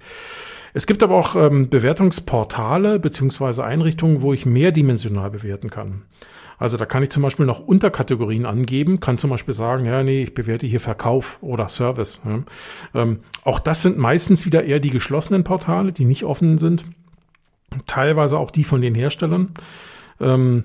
Es gibt aber auch ähm, Bewertungsportale beziehungsweise Einrichtungen, wo ich mehrdimensional bewerten kann. Also da kann ich zum Beispiel noch Unterkategorien angeben, kann zum Beispiel sagen, ja, nee, ich bewerte hier Verkauf oder Service. Ja. Ähm, auch das sind meistens wieder eher die geschlossenen Portale, die nicht offen sind. Teilweise auch die von den Herstellern. Ähm,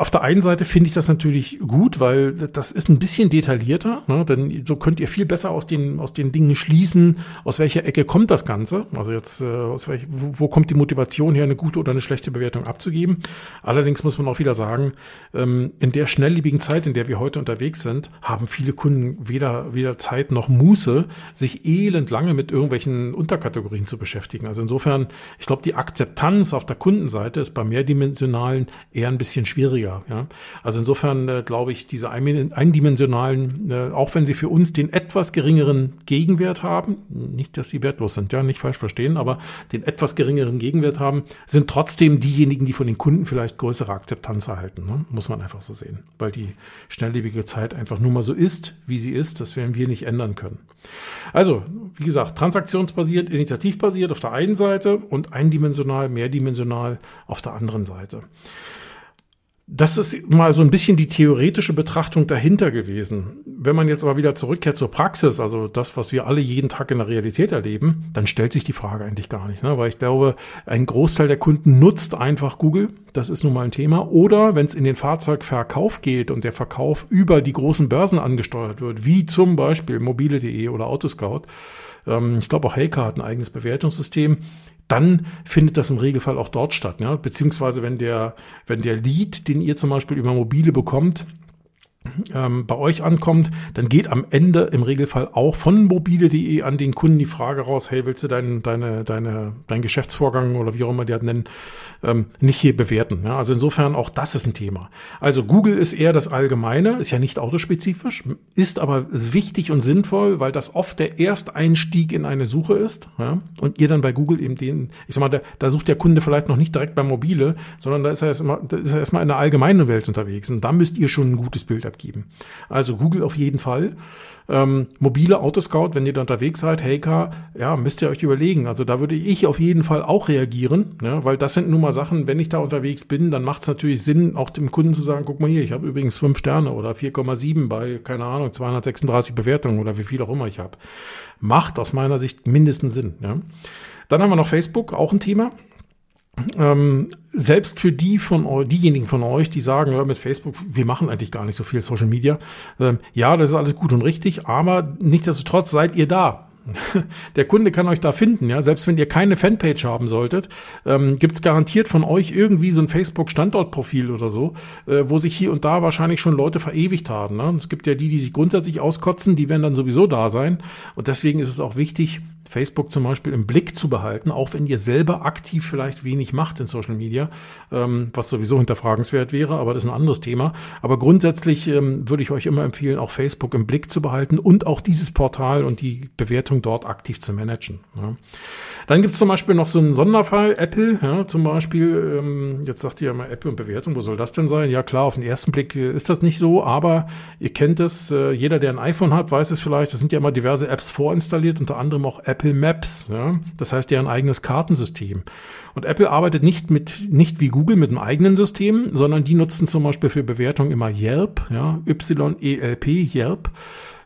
auf der einen Seite finde ich das natürlich gut, weil das ist ein bisschen detaillierter, ne? denn so könnt ihr viel besser aus den, aus den Dingen schließen, aus welcher Ecke kommt das Ganze. Also jetzt, äh, aus welch, wo, wo kommt die Motivation her, eine gute oder eine schlechte Bewertung abzugeben. Allerdings muss man auch wieder sagen, ähm, in der schnelllebigen Zeit, in der wir heute unterwegs sind, haben viele Kunden weder, weder Zeit noch Muße, sich elend lange mit irgendwelchen Unterkategorien zu beschäftigen. Also insofern, ich glaube, die Akzeptanz auf der Kundenseite ist bei mehrdimensionalen eher ein bisschen schwieriger weniger. Ja? Also insofern äh, glaube ich, diese eindimensionalen, äh, auch wenn sie für uns den etwas geringeren Gegenwert haben, nicht, dass sie wertlos sind, ja, nicht falsch verstehen, aber den etwas geringeren Gegenwert haben, sind trotzdem diejenigen, die von den Kunden vielleicht größere Akzeptanz erhalten. Ne? Muss man einfach so sehen, weil die schnelllebige Zeit einfach nur mal so ist, wie sie ist. Das werden wir nicht ändern können. Also, wie gesagt, transaktionsbasiert, initiativbasiert auf der einen Seite und eindimensional, mehrdimensional auf der anderen Seite. Das ist mal so ein bisschen die theoretische Betrachtung dahinter gewesen. wenn man jetzt aber wieder zurückkehrt zur Praxis, also das, was wir alle jeden Tag in der Realität erleben, dann stellt sich die Frage eigentlich gar nicht, ne? weil ich glaube, ein Großteil der Kunden nutzt einfach Google. Das ist nun mal ein Thema. Oder wenn es in den Fahrzeugverkauf geht und der Verkauf über die großen Börsen angesteuert wird, wie zum Beispiel mobile.de oder Autoscout, ähm, ich glaube auch Helka hat ein eigenes Bewertungssystem, dann findet das im Regelfall auch dort statt. Ja? Beziehungsweise wenn der, wenn der Lead, den ihr zum Beispiel über mobile bekommt, ähm, bei euch ankommt, dann geht am Ende im Regelfall auch von mobile.de an den Kunden die Frage raus, hey, willst du dein, deine, deine, dein Geschäftsvorgang oder wie auch immer die das nennen, ähm, nicht hier bewerten. Ja? Also insofern auch das ist ein Thema. Also Google ist eher das Allgemeine, ist ja nicht autospezifisch, ist aber wichtig und sinnvoll, weil das oft der Ersteinstieg in eine Suche ist. Ja? Und ihr dann bei Google eben den, ich sag mal, da, da sucht der Kunde vielleicht noch nicht direkt bei Mobile, sondern da ist er erstmal, da in der allgemeinen Welt unterwegs. Und da müsst ihr schon ein gutes Bild abgeben. Also Google auf jeden Fall. Ähm, mobile Autoscout, wenn ihr da unterwegs seid, Heycar, ja, müsst ihr euch überlegen. Also da würde ich auf jeden Fall auch reagieren, ne? weil das sind nun mal Sachen, wenn ich da unterwegs bin, dann macht es natürlich Sinn, auch dem Kunden zu sagen, guck mal hier, ich habe übrigens fünf Sterne oder 4,7 bei, keine Ahnung, 236 Bewertungen oder wie viel auch immer ich habe. Macht aus meiner Sicht mindestens Sinn. Ja? Dann haben wir noch Facebook, auch ein Thema. Ähm, selbst für die von diejenigen von euch, die sagen, ja, mit Facebook, wir machen eigentlich gar nicht so viel Social Media. Ähm, ja, das ist alles gut und richtig, aber nichtsdestotrotz seid ihr da. Der Kunde kann euch da finden, ja. Selbst wenn ihr keine Fanpage haben solltet, ähm, gibt garantiert von euch irgendwie so ein Facebook-Standortprofil oder so, äh, wo sich hier und da wahrscheinlich schon Leute verewigt haben. Ne? Es gibt ja die, die sich grundsätzlich auskotzen, die werden dann sowieso da sein. Und deswegen ist es auch wichtig, Facebook zum Beispiel im Blick zu behalten, auch wenn ihr selber aktiv vielleicht wenig macht in Social Media, ähm, was sowieso hinterfragenswert wäre, aber das ist ein anderes Thema. Aber grundsätzlich ähm, würde ich euch immer empfehlen, auch Facebook im Blick zu behalten und auch dieses Portal und die Bewertung dort aktiv zu managen. Ja. Dann gibt es zum Beispiel noch so einen Sonderfall, Apple, ja, zum Beispiel, ähm, jetzt sagt ihr ja mal Apple und Bewertung, wo soll das denn sein? Ja klar, auf den ersten Blick äh, ist das nicht so, aber ihr kennt es, äh, jeder, der ein iPhone hat, weiß es vielleicht, es sind ja immer diverse Apps vorinstalliert, unter anderem auch Apple Apple Maps. Ja? Das heißt, deren eigenes Kartensystem. Und Apple arbeitet nicht mit, nicht wie Google mit einem eigenen System, sondern die nutzen zum Beispiel für Bewertung immer Yelp, ja, Y-E-L-P, Yelp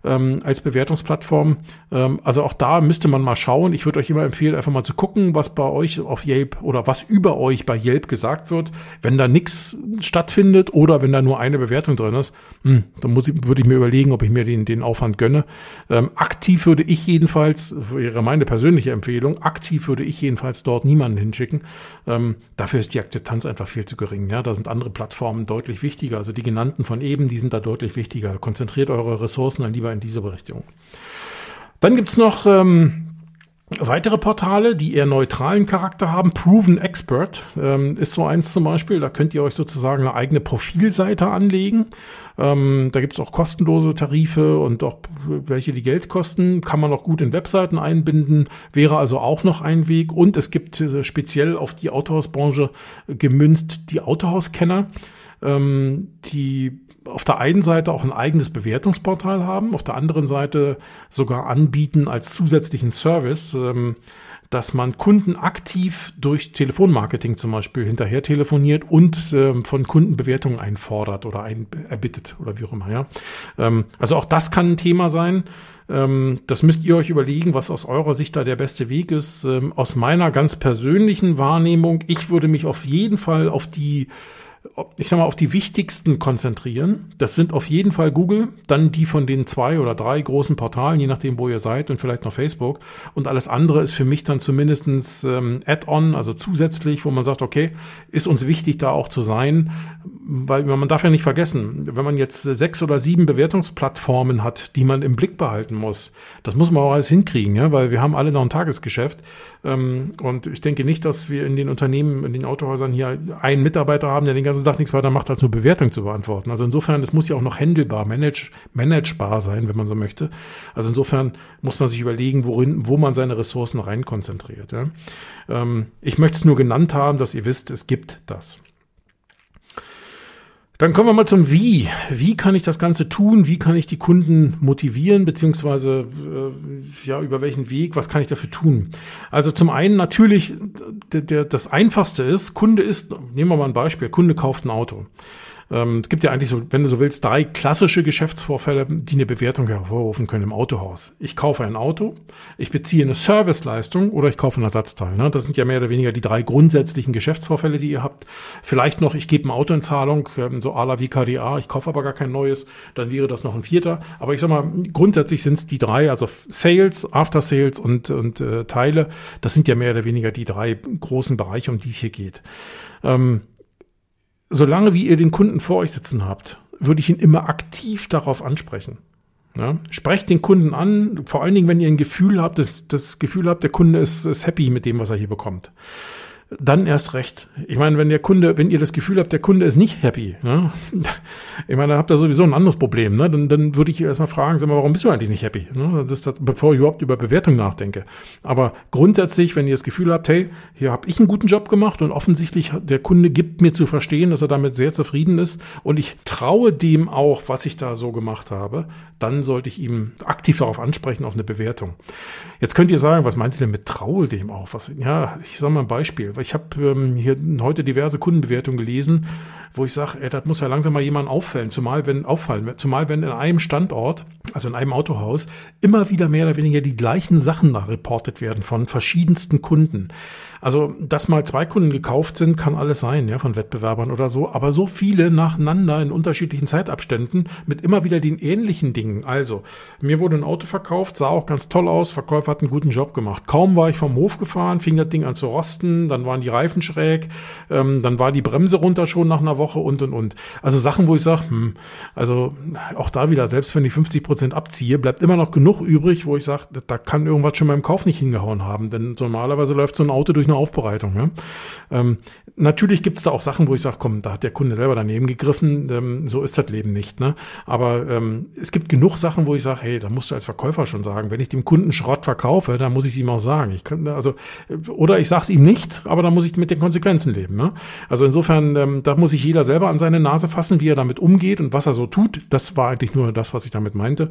ähm, als Bewertungsplattform. Ähm, also auch da müsste man mal schauen. Ich würde euch immer empfehlen, einfach mal zu gucken, was bei euch auf Yelp oder was über euch bei Yelp gesagt wird. Wenn da nichts stattfindet oder wenn da nur eine Bewertung drin ist, hm, dann muss ich, würde ich mir überlegen, ob ich mir den, den Aufwand gönne. Ähm, aktiv würde ich jedenfalls, wäre meine persönliche Empfehlung, aktiv würde ich jedenfalls dort niemanden hinschicken. Ähm, dafür ist die Akzeptanz einfach viel zu gering. Ja, da sind andere Plattformen deutlich wichtiger. Also die genannten von eben, die sind da deutlich wichtiger. Konzentriert eure Ressourcen dann lieber in diese Berichtigung. Dann gibt's noch ähm, weitere Portale, die eher neutralen Charakter haben. Proven Expert ähm, ist so eins zum Beispiel. Da könnt ihr euch sozusagen eine eigene Profilseite anlegen. Ähm, da gibt's auch kostenlose Tarife und auch welche, die Geld kosten. Kann man auch gut in Webseiten einbinden. Wäre also auch noch ein Weg. Und es gibt äh, speziell auf die Autohausbranche gemünzt die Autohauskenner, ähm, die auf der einen Seite auch ein eigenes Bewertungsportal haben, auf der anderen Seite sogar anbieten als zusätzlichen Service, ähm, dass man Kunden aktiv durch Telefonmarketing zum Beispiel hinterher telefoniert und ähm, von Kunden Bewertungen einfordert oder ein, erbittet oder wie auch immer. Ja? Ähm, also auch das kann ein Thema sein. das müsst ihr euch überlegen, was aus eurer Sicht da der beste Weg ist. aus meiner ganz persönlichen Wahrnehmung, ich würde mich auf jeden Fall auf die ich sag mal, auf die wichtigsten konzentrieren. Das sind auf jeden Fall Google, dann die von den zwei oder drei großen Portalen, je nachdem, wo ihr seid und vielleicht noch Facebook. Und alles andere ist für mich dann zumindestens ähm, Add-on, also zusätzlich, wo man sagt, okay, ist uns wichtig, da auch zu sein, weil man darf ja nicht vergessen, wenn man jetzt sechs oder sieben Bewertungsplattformen hat, die man im Blick behalten muss, das muss man auch alles hinkriegen, ja, weil wir haben alle noch ein Tagesgeschäft. Ähm, und ich denke nicht, dass wir in den Unternehmen, in den Autohäusern hier einen Mitarbeiter haben, der den ganzen Tag nichts weiter macht, als nur Bewertung zu beantworten. Also insofern, das muss ja auch noch handelbar, manage, managebar sein, wenn man so möchte. Also insofern muss man sich überlegen, worin, wo man seine Ressourcen rein konzentriert. Ja. Ähm, ich möchte es nur genannt haben, dass ihr wisst, es gibt das. Dann kommen wir mal zum Wie. Wie kann ich das Ganze tun? Wie kann ich die Kunden motivieren? Beziehungsweise, äh, ja, über welchen Weg? Was kann ich dafür tun? Also zum einen natürlich, der, der, das Einfachste ist, Kunde ist, nehmen wir mal ein Beispiel, Kunde kauft ein Auto. Ähm, es gibt ja eigentlich so, wenn du so willst, drei klassische Geschäftsvorfälle, die eine Bewertung hervorrufen können im Autohaus. Ich kaufe ein Auto, ich beziehe eine Serviceleistung oder ich kaufe ein Ersatzteil. Ne? Das sind ja mehr oder weniger die drei grundsätzlichen Geschäftsvorfälle, die ihr habt. Vielleicht noch, ich gebe ein Auto in Zahlung, ähm, so à la wie KDA, ich kaufe aber gar kein neues, dann wäre das noch ein vierter. Aber ich sag mal, grundsätzlich sind es die drei, also Sales, After Sales und, und äh, Teile. Das sind ja mehr oder weniger die drei großen Bereiche, um die es hier geht. Ähm, solange wie ihr den Kunden vor euch sitzen habt, würde ich ihn immer aktiv darauf ansprechen. Ja, sprecht den Kunden an, vor allen Dingen, wenn ihr ein Gefühl habt, das, das Gefühl habt, der Kunde ist, ist happy mit dem, was er hier bekommt dann erst recht. Ich meine, wenn der Kunde, wenn ihr das Gefühl habt, der Kunde ist nicht happy, ne? ich meine, dann habt ihr sowieso ein anderes Problem, ne? Dann, dann würde ich erstmal fragen, sag mal, warum bist du eigentlich nicht happy? Ne? Das das, bevor ich überhaupt über Bewertung nachdenke. Aber grundsätzlich, wenn ihr das Gefühl habt, hey, hier habe ich einen guten Job gemacht und offensichtlich der Kunde gibt mir zu verstehen, dass er damit sehr zufrieden ist und ich traue dem auch, was ich da so gemacht habe, dann sollte ich ihm aktiv darauf ansprechen, auf eine Bewertung. Jetzt könnt ihr sagen, was meinst du denn mit traue dem auch? Was, ja, ich sage mal ein Beispiel. Ich habe ähm, hier heute diverse Kundenbewertungen gelesen, wo ich sage, das muss ja langsam mal jemand auffallen, zumal wenn auffallen, zumal wenn in einem Standort, also in einem Autohaus, immer wieder mehr oder weniger die gleichen Sachen nach reportet werden von verschiedensten Kunden. Also, dass mal zwei Kunden gekauft sind, kann alles sein, ja, von Wettbewerbern oder so, aber so viele nacheinander in unterschiedlichen Zeitabständen mit immer wieder den ähnlichen Dingen. Also, mir wurde ein Auto verkauft, sah auch ganz toll aus, Verkäufer hat einen guten Job gemacht. Kaum war ich vom Hof gefahren, fing das Ding an zu rosten, dann waren die Reifen schräg, ähm, dann war die Bremse runter schon nach einer Woche und und und. Also Sachen, wo ich sage, hm, also auch da wieder, selbst wenn ich 50 Prozent abziehe, bleibt immer noch genug übrig, wo ich sage, da kann irgendwas schon beim Kauf nicht hingehauen haben. Denn normalerweise läuft so ein Auto durch eine Aufbereitung. Ja? Ähm, natürlich gibt's da auch Sachen, wo ich sage, komm, da hat der Kunde selber daneben gegriffen, ähm, so ist das Leben nicht. Ne? Aber ähm, es gibt genug Sachen, wo ich sage, hey, da musst du als Verkäufer schon sagen, wenn ich dem Kunden Schrott verkaufe, dann muss ich ihm auch sagen. Ich kann, also, oder ich sage es ihm nicht, aber dann muss ich mit den Konsequenzen leben. Ne? Also insofern, ähm, da muss sich jeder selber an seine Nase fassen, wie er damit umgeht und was er so tut. Das war eigentlich nur das, was ich damit meinte.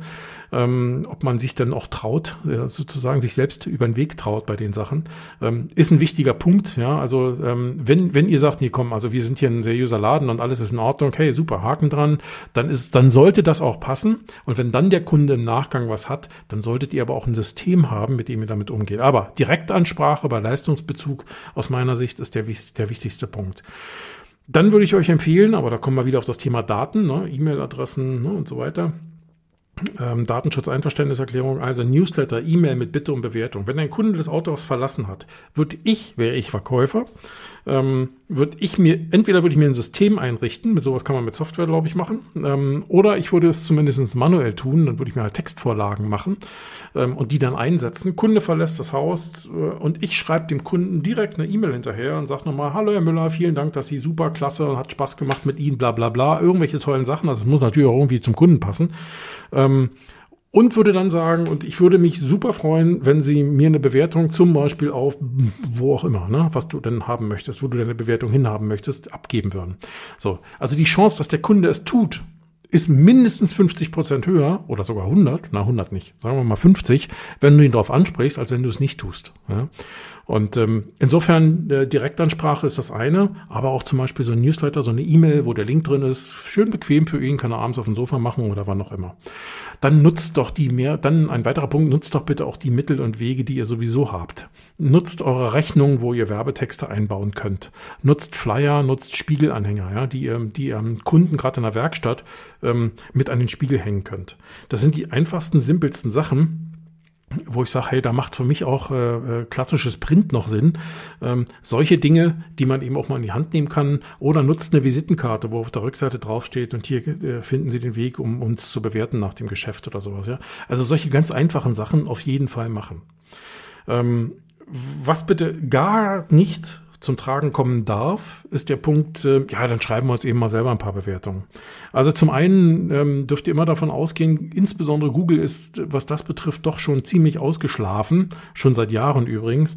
Ähm, ob man sich dann auch traut, sozusagen sich selbst über den Weg traut bei den Sachen, ähm, ist ein wichtiger Punkt. Ja, also ähm, wenn wenn, ihr sagt, nee, komm, also wir sind hier ein seriöser Laden und alles ist in Ordnung, okay, super, Haken dran, dann ist, dann sollte das auch passen. Und wenn dann der Kunde im Nachgang was hat, dann solltet ihr aber auch ein System haben, mit dem ihr damit umgeht. Aber Direktansprache bei Leistungsbezug aus meiner Sicht ist der, der wichtigste Punkt. Dann würde ich euch empfehlen, aber da kommen wir wieder auf das Thema Daten, ne, E-Mail-Adressen ne, und so weiter ähm, Datenschutzeinverständniserklärung, also Newsletter, E-Mail mit Bitte um Bewertung. Wenn ein Kunde das Autohaus verlassen hat, würde ich, wäre ich Verkäufer, ähm, würde ich mir, entweder würde ich mir ein System einrichten, mit sowas kann man mit Software, glaube ich, machen, ähm, oder ich würde es zumindest manuell tun, dann würde ich mir halt Textvorlagen machen ähm, und die dann einsetzen. Kunde verlässt das Haus äh, und ich schreibe dem Kunden direkt eine E-Mail hinterher und sage nochmal, hallo Herr Müller, vielen Dank, dass Sie super, klasse und hat Spaß gemacht mit Ihnen, bla bla bla, irgendwelche tollen Sachen, also es muss natürlich auch irgendwie zum Kunden passen. Ähm, und würde dann sagen, und ich würde mich super freuen, wenn Sie mir eine Bewertung zum Beispiel auf wo auch immer, ne, was du denn haben möchtest, wo du deine Bewertung hinhaben möchtest, abgeben würden. So, also die Chance, dass der Kunde es tut, ist mindestens 50 Prozent höher oder sogar 100, na 100 nicht, sagen wir mal 50, wenn du ihn darauf ansprichst, als wenn du es nicht tust. Ja? Und ähm, insofern äh, Direktansprache ist das eine, aber auch zum Beispiel so ein Newsletter, so eine E-Mail, wo der Link drin ist, schön bequem für ihn, kann er abends auf dem Sofa machen oder wann auch immer. Dann nutzt doch die mehr, dann ein weiterer Punkt, nutzt doch bitte auch die Mittel und Wege, die ihr sowieso habt. Nutzt eure Rechnung, wo ihr Werbetexte einbauen könnt. Nutzt Flyer, nutzt Spiegelanhänger, ja, die ihr, die ihr am Kunden gerade in der Werkstatt ähm, mit an den Spiegel hängen könnt. Das sind die einfachsten, simpelsten Sachen, wo ich sage, hey, da macht für mich auch äh, äh, klassisches Print noch Sinn. Ähm, solche Dinge, die man eben auch mal in die Hand nehmen kann oder nutzt eine Visitenkarte, wo auf der Rückseite draufsteht und hier äh, finden Sie den Weg, um uns zu bewerten nach dem Geschäft oder sowas. Ja, also solche ganz einfachen Sachen auf jeden Fall machen. Ähm, was bitte gar nicht zum Tragen kommen darf, ist der Punkt, äh, ja, dann schreiben wir uns eben mal selber ein paar Bewertungen. Also zum einen ähm, dürft ihr immer davon ausgehen, insbesondere Google ist, was das betrifft, doch schon ziemlich ausgeschlafen, schon seit Jahren übrigens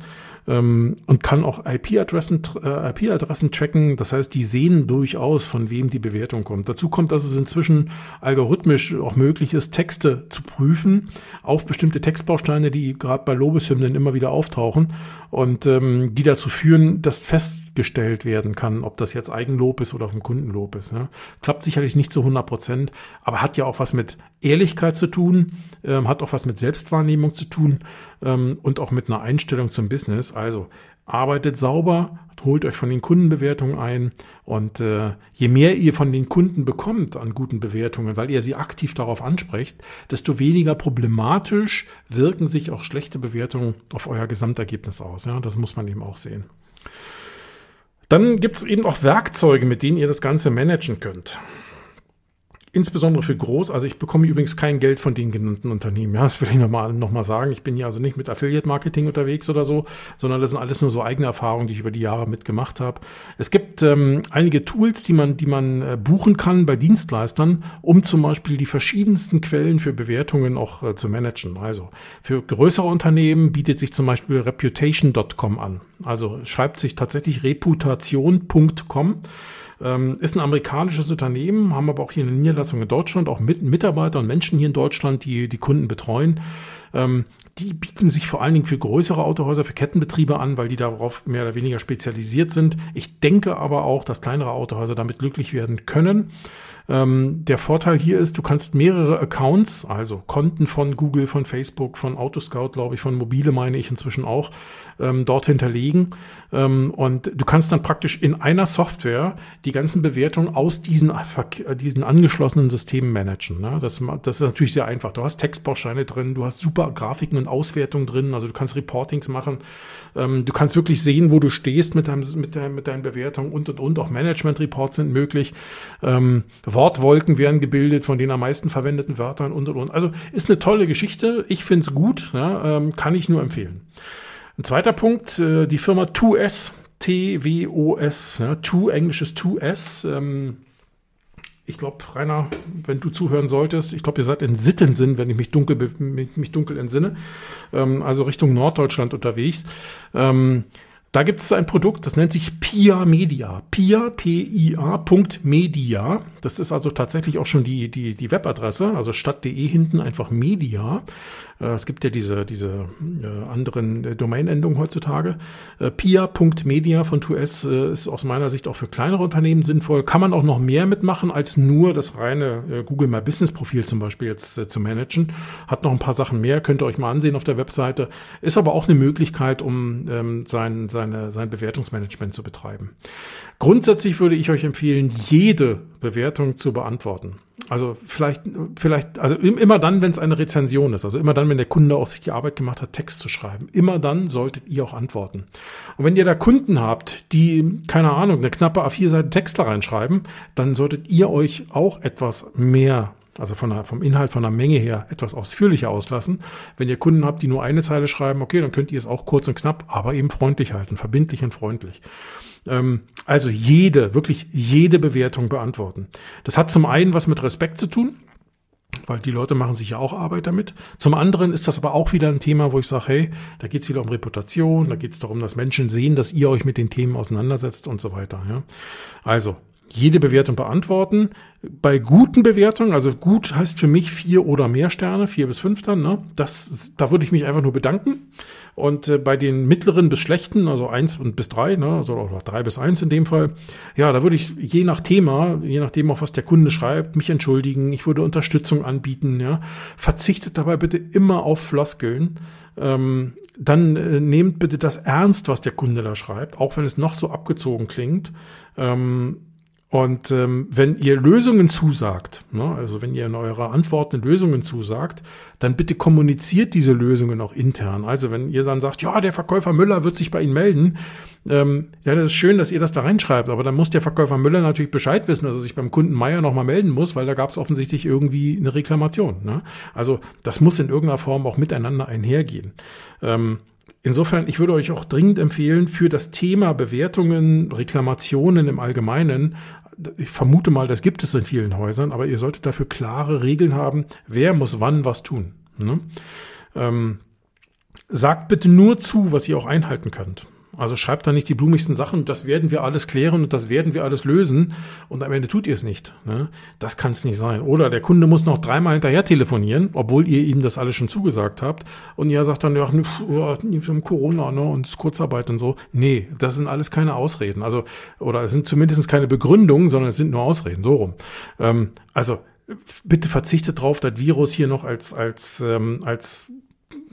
ähm, und kann auch IP-Adressen äh, IP-Adressen tracken. Das heißt, die sehen durchaus, von wem die Bewertung kommt. Dazu kommt, dass es inzwischen algorithmisch auch möglich ist, Texte zu prüfen auf bestimmte Textbausteine, die gerade bei Lobeshymnen immer wieder auftauchen und ähm, die dazu führen, dass das festgestellt werden kann, ob das jetzt Eigenlob ist oder vom Kundenlob ist. Ne? Klappt sicherlich nicht zu 100 Prozent, aber hat ja auch was mit Ehrlichkeit zu tun, ähm, hat auch was mit Selbstwahrnehmung zu tun ähm, und auch mit einer Einstellung zum Business. Also arbeitet sauber, holt euch von den Kundenbewertungen ein und äh, je mehr ihr von den Kunden bekommt an guten Bewertungen, weil ihr sie aktiv darauf ansprecht, desto weniger problematisch wirken sich auch schlechte Bewertungen auf euer Gesamtergebnis aus. Ja, das muss man eben auch sehen. Dann gibt es eben auch Werkzeuge, mit denen ihr das Ganze managen könnt insbesondere für groß, also ich bekomme übrigens kein Geld von den genannten Unternehmen. Ja, das will ich nochmal noch mal sagen. Ich bin hier also nicht mit Affiliate Marketing unterwegs oder so, sondern das sind alles nur so eigene Erfahrungen, die ich über die Jahre mitgemacht habe. Es gibt ähm, einige Tools, die man, die man äh, buchen kann bei Dienstleistern, um zum Beispiel die verschiedensten Quellen für Bewertungen auch äh, zu managen. Also für größere Unternehmen bietet sich zum Beispiel Reputation.com an. Also schreibt sich tatsächlich reputation.com. Ähm, ist ein amerikanisches Unternehmen, haben aber auch hier eine Niederlassung in Deutschland, auch mit Mitarbeiter und Menschen hier in Deutschland, die die Kunden betreuen. Ähm, die bieten sich vor allen Dingen für größere Autohäuser, für Kettenbetriebe an, weil die darauf mehr oder weniger spezialisiert sind. Ich denke aber auch, dass kleinere Autohäuser damit glücklich werden können. Ähm, der Vorteil hier ist, du kannst mehrere Accounts, also Konten von Google, von Facebook, von Autoscout, glaube ich, von Mobile meine ich inzwischen auch, ähm, dort hinterlegen. Ähm, und du kannst dann praktisch in einer Software die ganzen Bewertungen aus diesen, diesen angeschlossenen Systemen managen. Ne? Das, das ist natürlich sehr einfach. Du hast Textbausteine drin, du hast super Grafiken und Auswertungen drin, also du kannst Reportings machen. Ähm, du kannst wirklich sehen, wo du stehst mit, deinem, mit, dein, mit deinen Bewertungen und und und. Auch Management-Reports sind möglich. Ähm, Wortwolken werden gebildet von den am meisten verwendeten Wörtern und und und. Also ist eine tolle Geschichte. Ich finde es gut, ja, ähm, kann ich nur empfehlen. Ein zweiter Punkt, äh, die Firma 2S, T-W-O-S, ja, 2 englisches 2S. Ähm, ich glaube, Rainer, wenn du zuhören solltest, ich glaube, ihr seid in Sittensinn, wenn ich mich dunkel, mich dunkel entsinne, ähm, also Richtung Norddeutschland unterwegs. Ähm, da gibt es ein Produkt, das nennt sich Pia Media. Pia, P-I-A, Media. Das ist also tatsächlich auch schon die, die, die Webadresse, also statt.de hinten einfach Media. Äh, es gibt ja diese, diese äh, anderen äh, Domain-Endungen heutzutage. Pia.media von 2S ist aus meiner Sicht auch für kleinere Unternehmen sinnvoll. Kann man auch noch mehr mitmachen, als nur das reine Google My Business Profil zum Beispiel jetzt zu managen. Hat noch ein paar Sachen mehr, könnt ihr euch mal ansehen auf der Webseite. Ist aber auch eine Möglichkeit, um ähm, sein, seine, sein Bewertungsmanagement zu betreiben. Grundsätzlich würde ich euch empfehlen, jede Bewertung zu beantworten. Also vielleicht, vielleicht, also immer dann, wenn es eine Rezension ist, also immer dann, wenn der Kunde auch sich die Arbeit gemacht hat, Text zu schreiben, immer dann solltet ihr auch antworten. Und wenn ihr da Kunden habt, die, keine Ahnung, eine knappe A4 Seite Text da reinschreiben, dann solltet ihr euch auch etwas mehr also von der, vom Inhalt, von der Menge her etwas ausführlicher auslassen. Wenn ihr Kunden habt, die nur eine Zeile schreiben, okay, dann könnt ihr es auch kurz und knapp, aber eben freundlich halten, verbindlich und freundlich. Ähm, also jede, wirklich jede Bewertung beantworten. Das hat zum einen was mit Respekt zu tun, weil die Leute machen sich ja auch Arbeit damit. Zum anderen ist das aber auch wieder ein Thema, wo ich sage, hey, da geht es wieder um Reputation, da geht es darum, dass Menschen sehen, dass ihr euch mit den Themen auseinandersetzt und so weiter. Ja? Also jede Bewertung beantworten. Bei guten Bewertungen, also gut heißt für mich vier oder mehr Sterne, vier bis fünf dann, ne? Das, da würde ich mich einfach nur bedanken. Und äh, bei den mittleren bis schlechten, also eins und bis drei, ne, also oder drei bis eins in dem Fall, ja, da würde ich je nach Thema, je nachdem auch was der Kunde schreibt, mich entschuldigen. Ich würde Unterstützung anbieten. Ja, verzichtet dabei bitte immer auf Floskeln. Ähm, dann äh, nehmt bitte das ernst, was der Kunde da schreibt, auch wenn es noch so abgezogen klingt. Ähm, und ähm, wenn ihr Lösungen zusagt, ne, also wenn ihr in eurer Antworten Lösungen zusagt, dann bitte kommuniziert diese Lösungen auch intern. Also wenn ihr dann sagt, ja, der Verkäufer Müller wird sich bei Ihnen melden, ähm, ja, das ist schön, dass ihr das da reinschreibt, aber dann muss der Verkäufer Müller natürlich Bescheid wissen, dass er sich beim Kunden Meier nochmal melden muss, weil da gab es offensichtlich irgendwie eine Reklamation. Ne? Also das muss in irgendeiner Form auch miteinander einhergehen. Ähm, Insofern, ich würde euch auch dringend empfehlen, für das Thema Bewertungen, Reklamationen im Allgemeinen, ich vermute mal, das gibt es in vielen Häusern, aber ihr solltet dafür klare Regeln haben, wer muss wann was tun. Ne? Ähm, sagt bitte nur zu, was ihr auch einhalten könnt. Also schreibt da nicht die blumigsten Sachen, das werden wir alles klären und das werden wir alles lösen und am Ende tut ihr es nicht. Ne? Das kann es nicht sein. Oder der Kunde muss noch dreimal hinterher telefonieren, obwohl ihr ihm das alles schon zugesagt habt und ihr sagt dann, ja, haben Corona ne, und Kurzarbeit und so. Nee, das sind alles keine Ausreden. Also, oder es sind zumindest keine Begründungen, sondern es sind nur Ausreden, so rum. Ähm, also bitte verzichtet drauf, das Virus hier noch als, als, ähm, als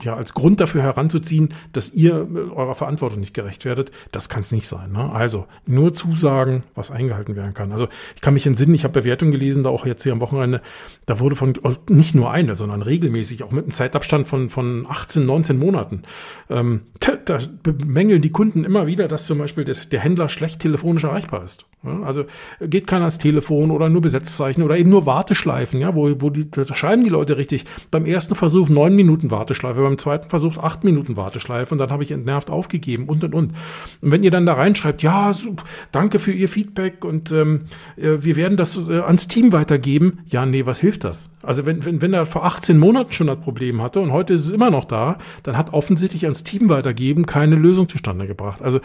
ja, als Grund dafür heranzuziehen, dass ihr äh, eurer Verantwortung nicht gerecht werdet, das kann es nicht sein. Ne? Also nur Zusagen, was eingehalten werden kann. Also ich kann mich entsinnen, ich habe Bewertungen gelesen, da auch jetzt hier am Wochenende, da wurde von nicht nur eine, sondern regelmäßig, auch mit einem Zeitabstand von, von 18, 19 Monaten, ähm, da bemängeln die Kunden immer wieder, dass zum Beispiel das, der Händler schlecht telefonisch erreichbar ist. Ja? Also geht keiner ans Telefon oder nur Besetzzeichen oder eben nur Warteschleifen, ja, wo, wo die, da schreiben die Leute richtig. Beim ersten Versuch neun Minuten Warteschleife, beim zweiten Versuch acht Minuten Warteschleife und dann habe ich entnervt aufgegeben und und und. Und wenn ihr dann da reinschreibt, ja, so, danke für Ihr Feedback und ähm, äh, wir werden das äh, ans Team weitergeben, ja, nee, was hilft das? Also wenn, wenn, wenn er vor 18 Monaten schon das Problem hatte und heute ist es immer noch da, dann hat offensichtlich ans Team weitergeben keine Lösung zustande gebracht. Also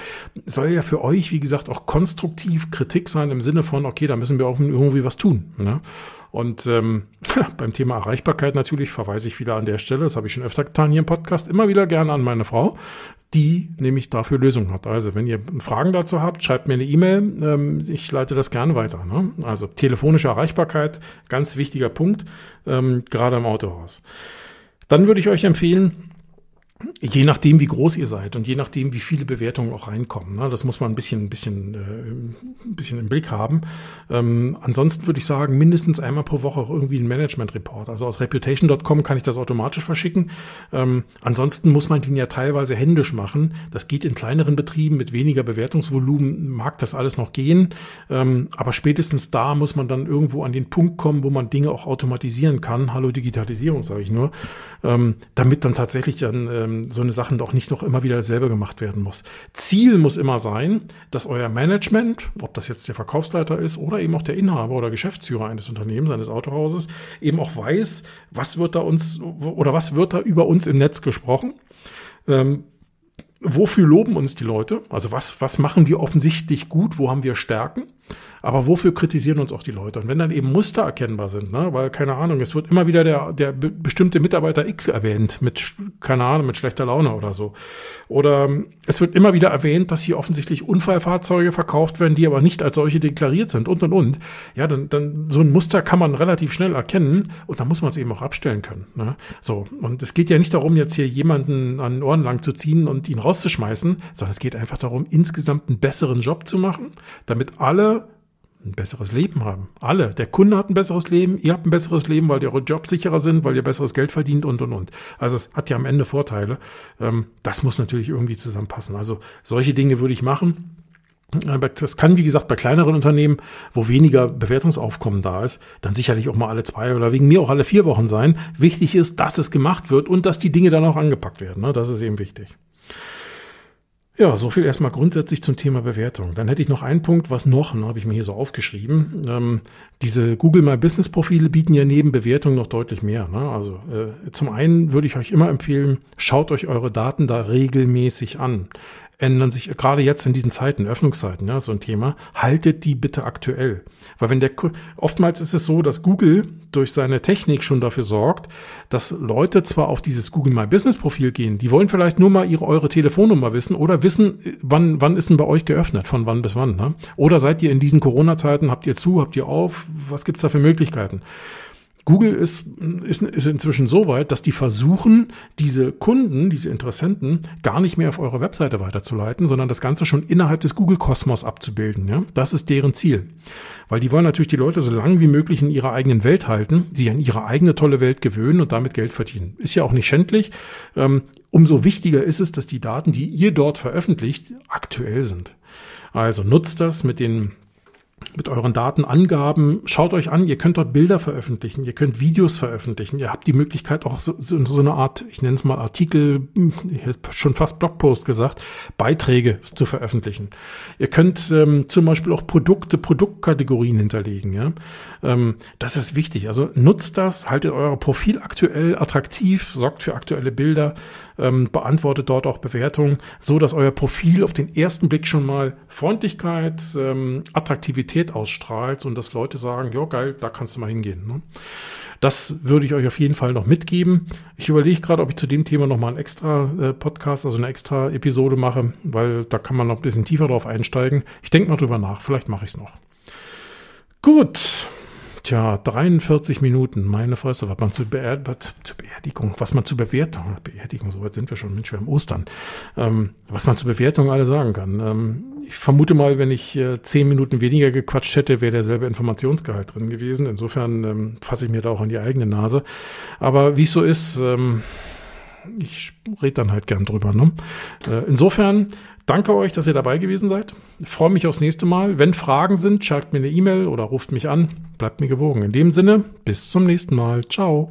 soll ja für euch, wie gesagt, auch konstruktiv Kritik sein im Sinne von, okay, da müssen wir auch irgendwie was tun. Ne? Und ähm, beim Thema Erreichbarkeit natürlich verweise ich wieder an der Stelle, das habe ich schon öfter getan hier im Podcast, immer wieder gerne an meine Frau, die nämlich dafür Lösungen hat. Also wenn ihr Fragen dazu habt, schreibt mir eine E-Mail, ähm, ich leite das gerne weiter. Ne? Also telefonische Erreichbarkeit, ganz wichtiger Punkt, ähm, gerade im Autohaus. Dann würde ich euch empfehlen, Je nachdem, wie groß ihr seid und je nachdem, wie viele Bewertungen auch reinkommen. Ne? Das muss man ein bisschen, ein bisschen, äh, ein bisschen im Blick haben. Ähm, ansonsten würde ich sagen, mindestens einmal pro Woche auch irgendwie ein Management-Report. Also aus Reputation.com kann ich das automatisch verschicken. Ähm, ansonsten muss man den ja teilweise händisch machen. Das geht in kleineren Betrieben mit weniger Bewertungsvolumen, mag das alles noch gehen. Ähm, aber spätestens da muss man dann irgendwo an den Punkt kommen, wo man Dinge auch automatisieren kann. Hallo Digitalisierung, sage ich nur. Ähm, damit dann tatsächlich dann äh, ähm, so eine Sachen doch nicht noch immer wieder dasselbe gemacht werden muss. Ziel muss immer sein, dass euer Management, ob das jetzt der Verkaufsleiter ist oder eben auch der Inhaber oder Geschäftsführer eines Unternehmens, eines Autohauses, eben auch weiß, was wird da uns oder was wird da über uns im Netz gesprochen. Ähm, wofür loben uns die Leute? Also was, was machen wir offensichtlich gut? Wo haben wir Stärken? Aber wofür kritisieren uns auch die Leute? Und wenn dann eben Muster erkennbar sind, ne, weil keine Ahnung, es wird immer wieder der, der bestimmte Mitarbeiter X erwähnt mit, keine Ahnung, mit schlechter Laune oder so. Oder ähm, es wird immer wieder erwähnt, dass hier offensichtlich Unfallfahrzeuge verkauft werden, die aber nicht als solche deklariert sind und und und. Ja, dann, dann so ein Muster kann man relativ schnell erkennen und da muss man es eben auch abstellen können. Ne? So, und es geht ja nicht darum, jetzt hier jemanden an den Ohren lang zu ziehen und ihn rauszuschmeißen, sondern es geht einfach darum, insgesamt einen besseren Job zu machen, damit alle ein besseres Leben haben. Alle. Der Kunde hat ein besseres Leben, ihr habt ein besseres Leben, weil eure Jobs sicherer sind, weil ihr besseres Geld verdient und und und. Also es hat ja am Ende Vorteile. Ähm, das muss natürlich irgendwie zusammenpassen. Also solche Dinge würde ich machen. Aber das kann, wie gesagt, bei kleineren Unternehmen, wo weniger Bewertungsaufkommen da ist, dann sicherlich auch mal alle zwei oder wegen mir auch alle vier Wochen sein. Wichtig ist, dass es gemacht wird und dass die Dinge dann auch angepackt werden. Ne? Das ist eben wichtig. Ja, so viel erstmal grundsätzlich zum Thema Bewertung. Dann hätte ich noch einen Punkt, was noch, ne, habe ich mir hier so aufgeschrieben. Ähm, diese Google My Business Profile bieten ja neben Bewertung noch deutlich mehr. Ne? Also äh, zum einen würde ich euch immer empfehlen, schaut euch eure Daten da regelmäßig an ändern sich gerade jetzt in diesen Zeiten, Öffnungszeiten, ja, so ein Thema, haltet die bitte aktuell. Weil wenn der, oftmals ist es so, dass Google durch seine Technik schon dafür sorgt, dass Leute zwar auf dieses Google My Business Profil gehen, die wollen vielleicht nur mal ihre, eure Telefonnummer wissen oder wissen, wann, wann ist denn bei euch geöffnet, von wann bis wann, ne? Oder seid ihr in diesen Corona-Zeiten, habt ihr zu, habt ihr auf, was gibt's da für Möglichkeiten? Google ist, ist, ist inzwischen so weit, dass die versuchen, diese Kunden, diese Interessenten gar nicht mehr auf eure Webseite weiterzuleiten, sondern das Ganze schon innerhalb des Google-Kosmos abzubilden. Ja? Das ist deren Ziel. Weil die wollen natürlich die Leute so lange wie möglich in ihrer eigenen Welt halten, sie an ihre eigene tolle Welt gewöhnen und damit Geld verdienen. Ist ja auch nicht schändlich. Ähm, umso wichtiger ist es, dass die Daten, die ihr dort veröffentlicht, aktuell sind. Also nutzt das mit den mit euren Datenangaben. Schaut euch an, ihr könnt dort Bilder veröffentlichen, ihr könnt Videos veröffentlichen, ihr habt die Möglichkeit auch so, so, so eine Art, ich nenne es mal Artikel, ich hätte schon fast Blogpost gesagt, Beiträge zu veröffentlichen. Ihr könnt ähm, zum Beispiel auch Produkte, Produktkategorien hinterlegen. Ja? Ähm, das ist wichtig. Also nutzt das, haltet euer Profil aktuell attraktiv, sorgt für aktuelle Bilder, ähm, beantwortet dort auch Bewertungen, so dass euer Profil auf den ersten Blick schon mal Freundlichkeit, ähm, Attraktivität ausstrahlt und dass Leute sagen, ja geil, da kannst du mal hingehen. Ne? Das würde ich euch auf jeden Fall noch mitgeben. Ich überlege gerade, ob ich zu dem Thema noch mal einen extra äh, Podcast, also eine extra Episode mache, weil da kann man noch ein bisschen tiefer drauf einsteigen. Ich denke mal drüber nach, vielleicht mache ich es noch. Gut. Tja, 43 Minuten, meine Fresse, was man zu, Beer was, zu Beerdigung, was man zu Bewertung, Beerdigung, so weit sind wir schon, Mensch, wir haben Ostern, ähm, was man zu Bewertung alle sagen kann. Ähm, ich vermute mal, wenn ich äh, zehn Minuten weniger gequatscht hätte, wäre derselbe Informationsgehalt drin gewesen. Insofern ähm, fasse ich mir da auch an die eigene Nase. Aber wie es so ist, ähm, ich rede dann halt gern drüber. Ne? Äh, insofern danke euch, dass ihr dabei gewesen seid. Ich freue mich aufs nächste Mal. Wenn Fragen sind, schreibt mir eine E-Mail oder ruft mich an. Bleibt mir gewogen. In dem Sinne, bis zum nächsten Mal. Ciao.